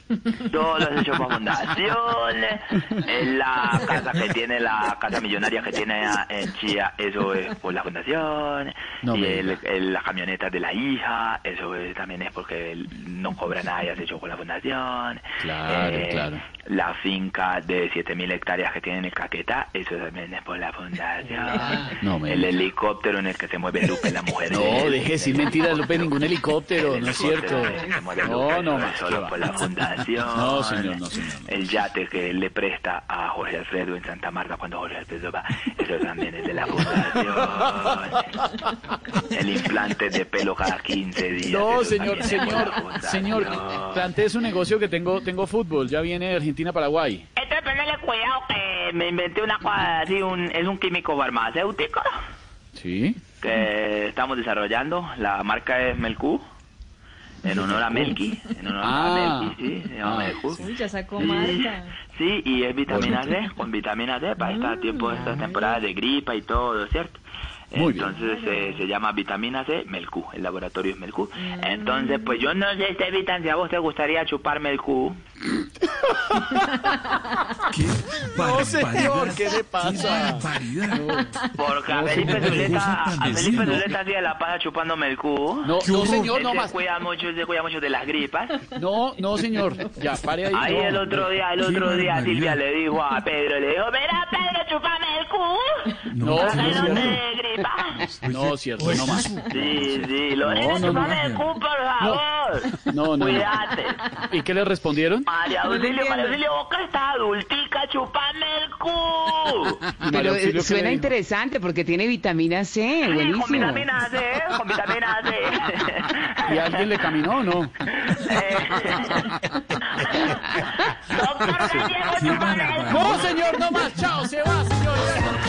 Hace show para fundaciones. En la casa que tiene, la casa millonaria que tiene en Chía, eso es por la fundación. No y el, el- la camioneta de la hija, eso es- también es porque no cobra nada y hace show con la fundación. Claro, Eh, claro. La finca de 7.000 hectáreas que tiene en el Caquetá, eso también es por la fundación. No el helicóptero en el que se mueve Lupe, la mujer. No, deje de decir mentiras, Lupe, ningún helicóptero, no es cierto. No, no más. Solo por la fundación. No, señor, no, señor. El yate que él le presta a Jorge Alfredo en Santa Marta cuando Jorge Alfredo va, eso también es de la fundación. El implante de pelo cada 15 días. No, señor, señor, señor, plantee su negocio que tengo, tengo fútbol, ya viene Argentina-Paraguay. Entonces, ponele cuidado que me inventé una cosa así, un, es un químico farmacéutico ¿Sí? que estamos desarrollando. La marca es Melcu, en honor a Melqui, en honor Ah. a Melqui, sí, se llama Melcu. Uy, ya sacó Sí. marca. Sí, y es vitamina C, con vitamina C para esta tiempo, esta temporada de gripa y todo, ¿cierto? Muy bien. Entonces eh, se llama vitamina C, Melcu, el laboratorio es Melcu. Entonces, pues yo no sé, Estevitan, si a vos te gustaría chupar Melcu. *laughs* No, señor, ¿qué le pasa? Porque a Felipe Zuleta, a Felipe. Zuleta sí la pasa chupando Melcu. No, no, señor, no se más. cuida mucho, él se cuida mucho de las gripas. No, no, señor, ya, pare ahí. Ahí no. el otro día, el otro día Silvia le dijo a Pedro, le dijo, mira Pedro, chupame el? No, que no no No, cierto, no más. Sí, sí, lo No, no, no, no. chupame el por favor. No, no, no. Cuídate. ¿Y qué le respondieron? María Auxilio, María Auxilio, vos que estás adultica, chupame el Q. *laughs* Pero eh, suena interesante porque tiene vitamina C, Con buenísimo. vitamina C, con vitamina C. ¿Y alguien le caminó o no? No, señor, no más. Chao, se va, señor.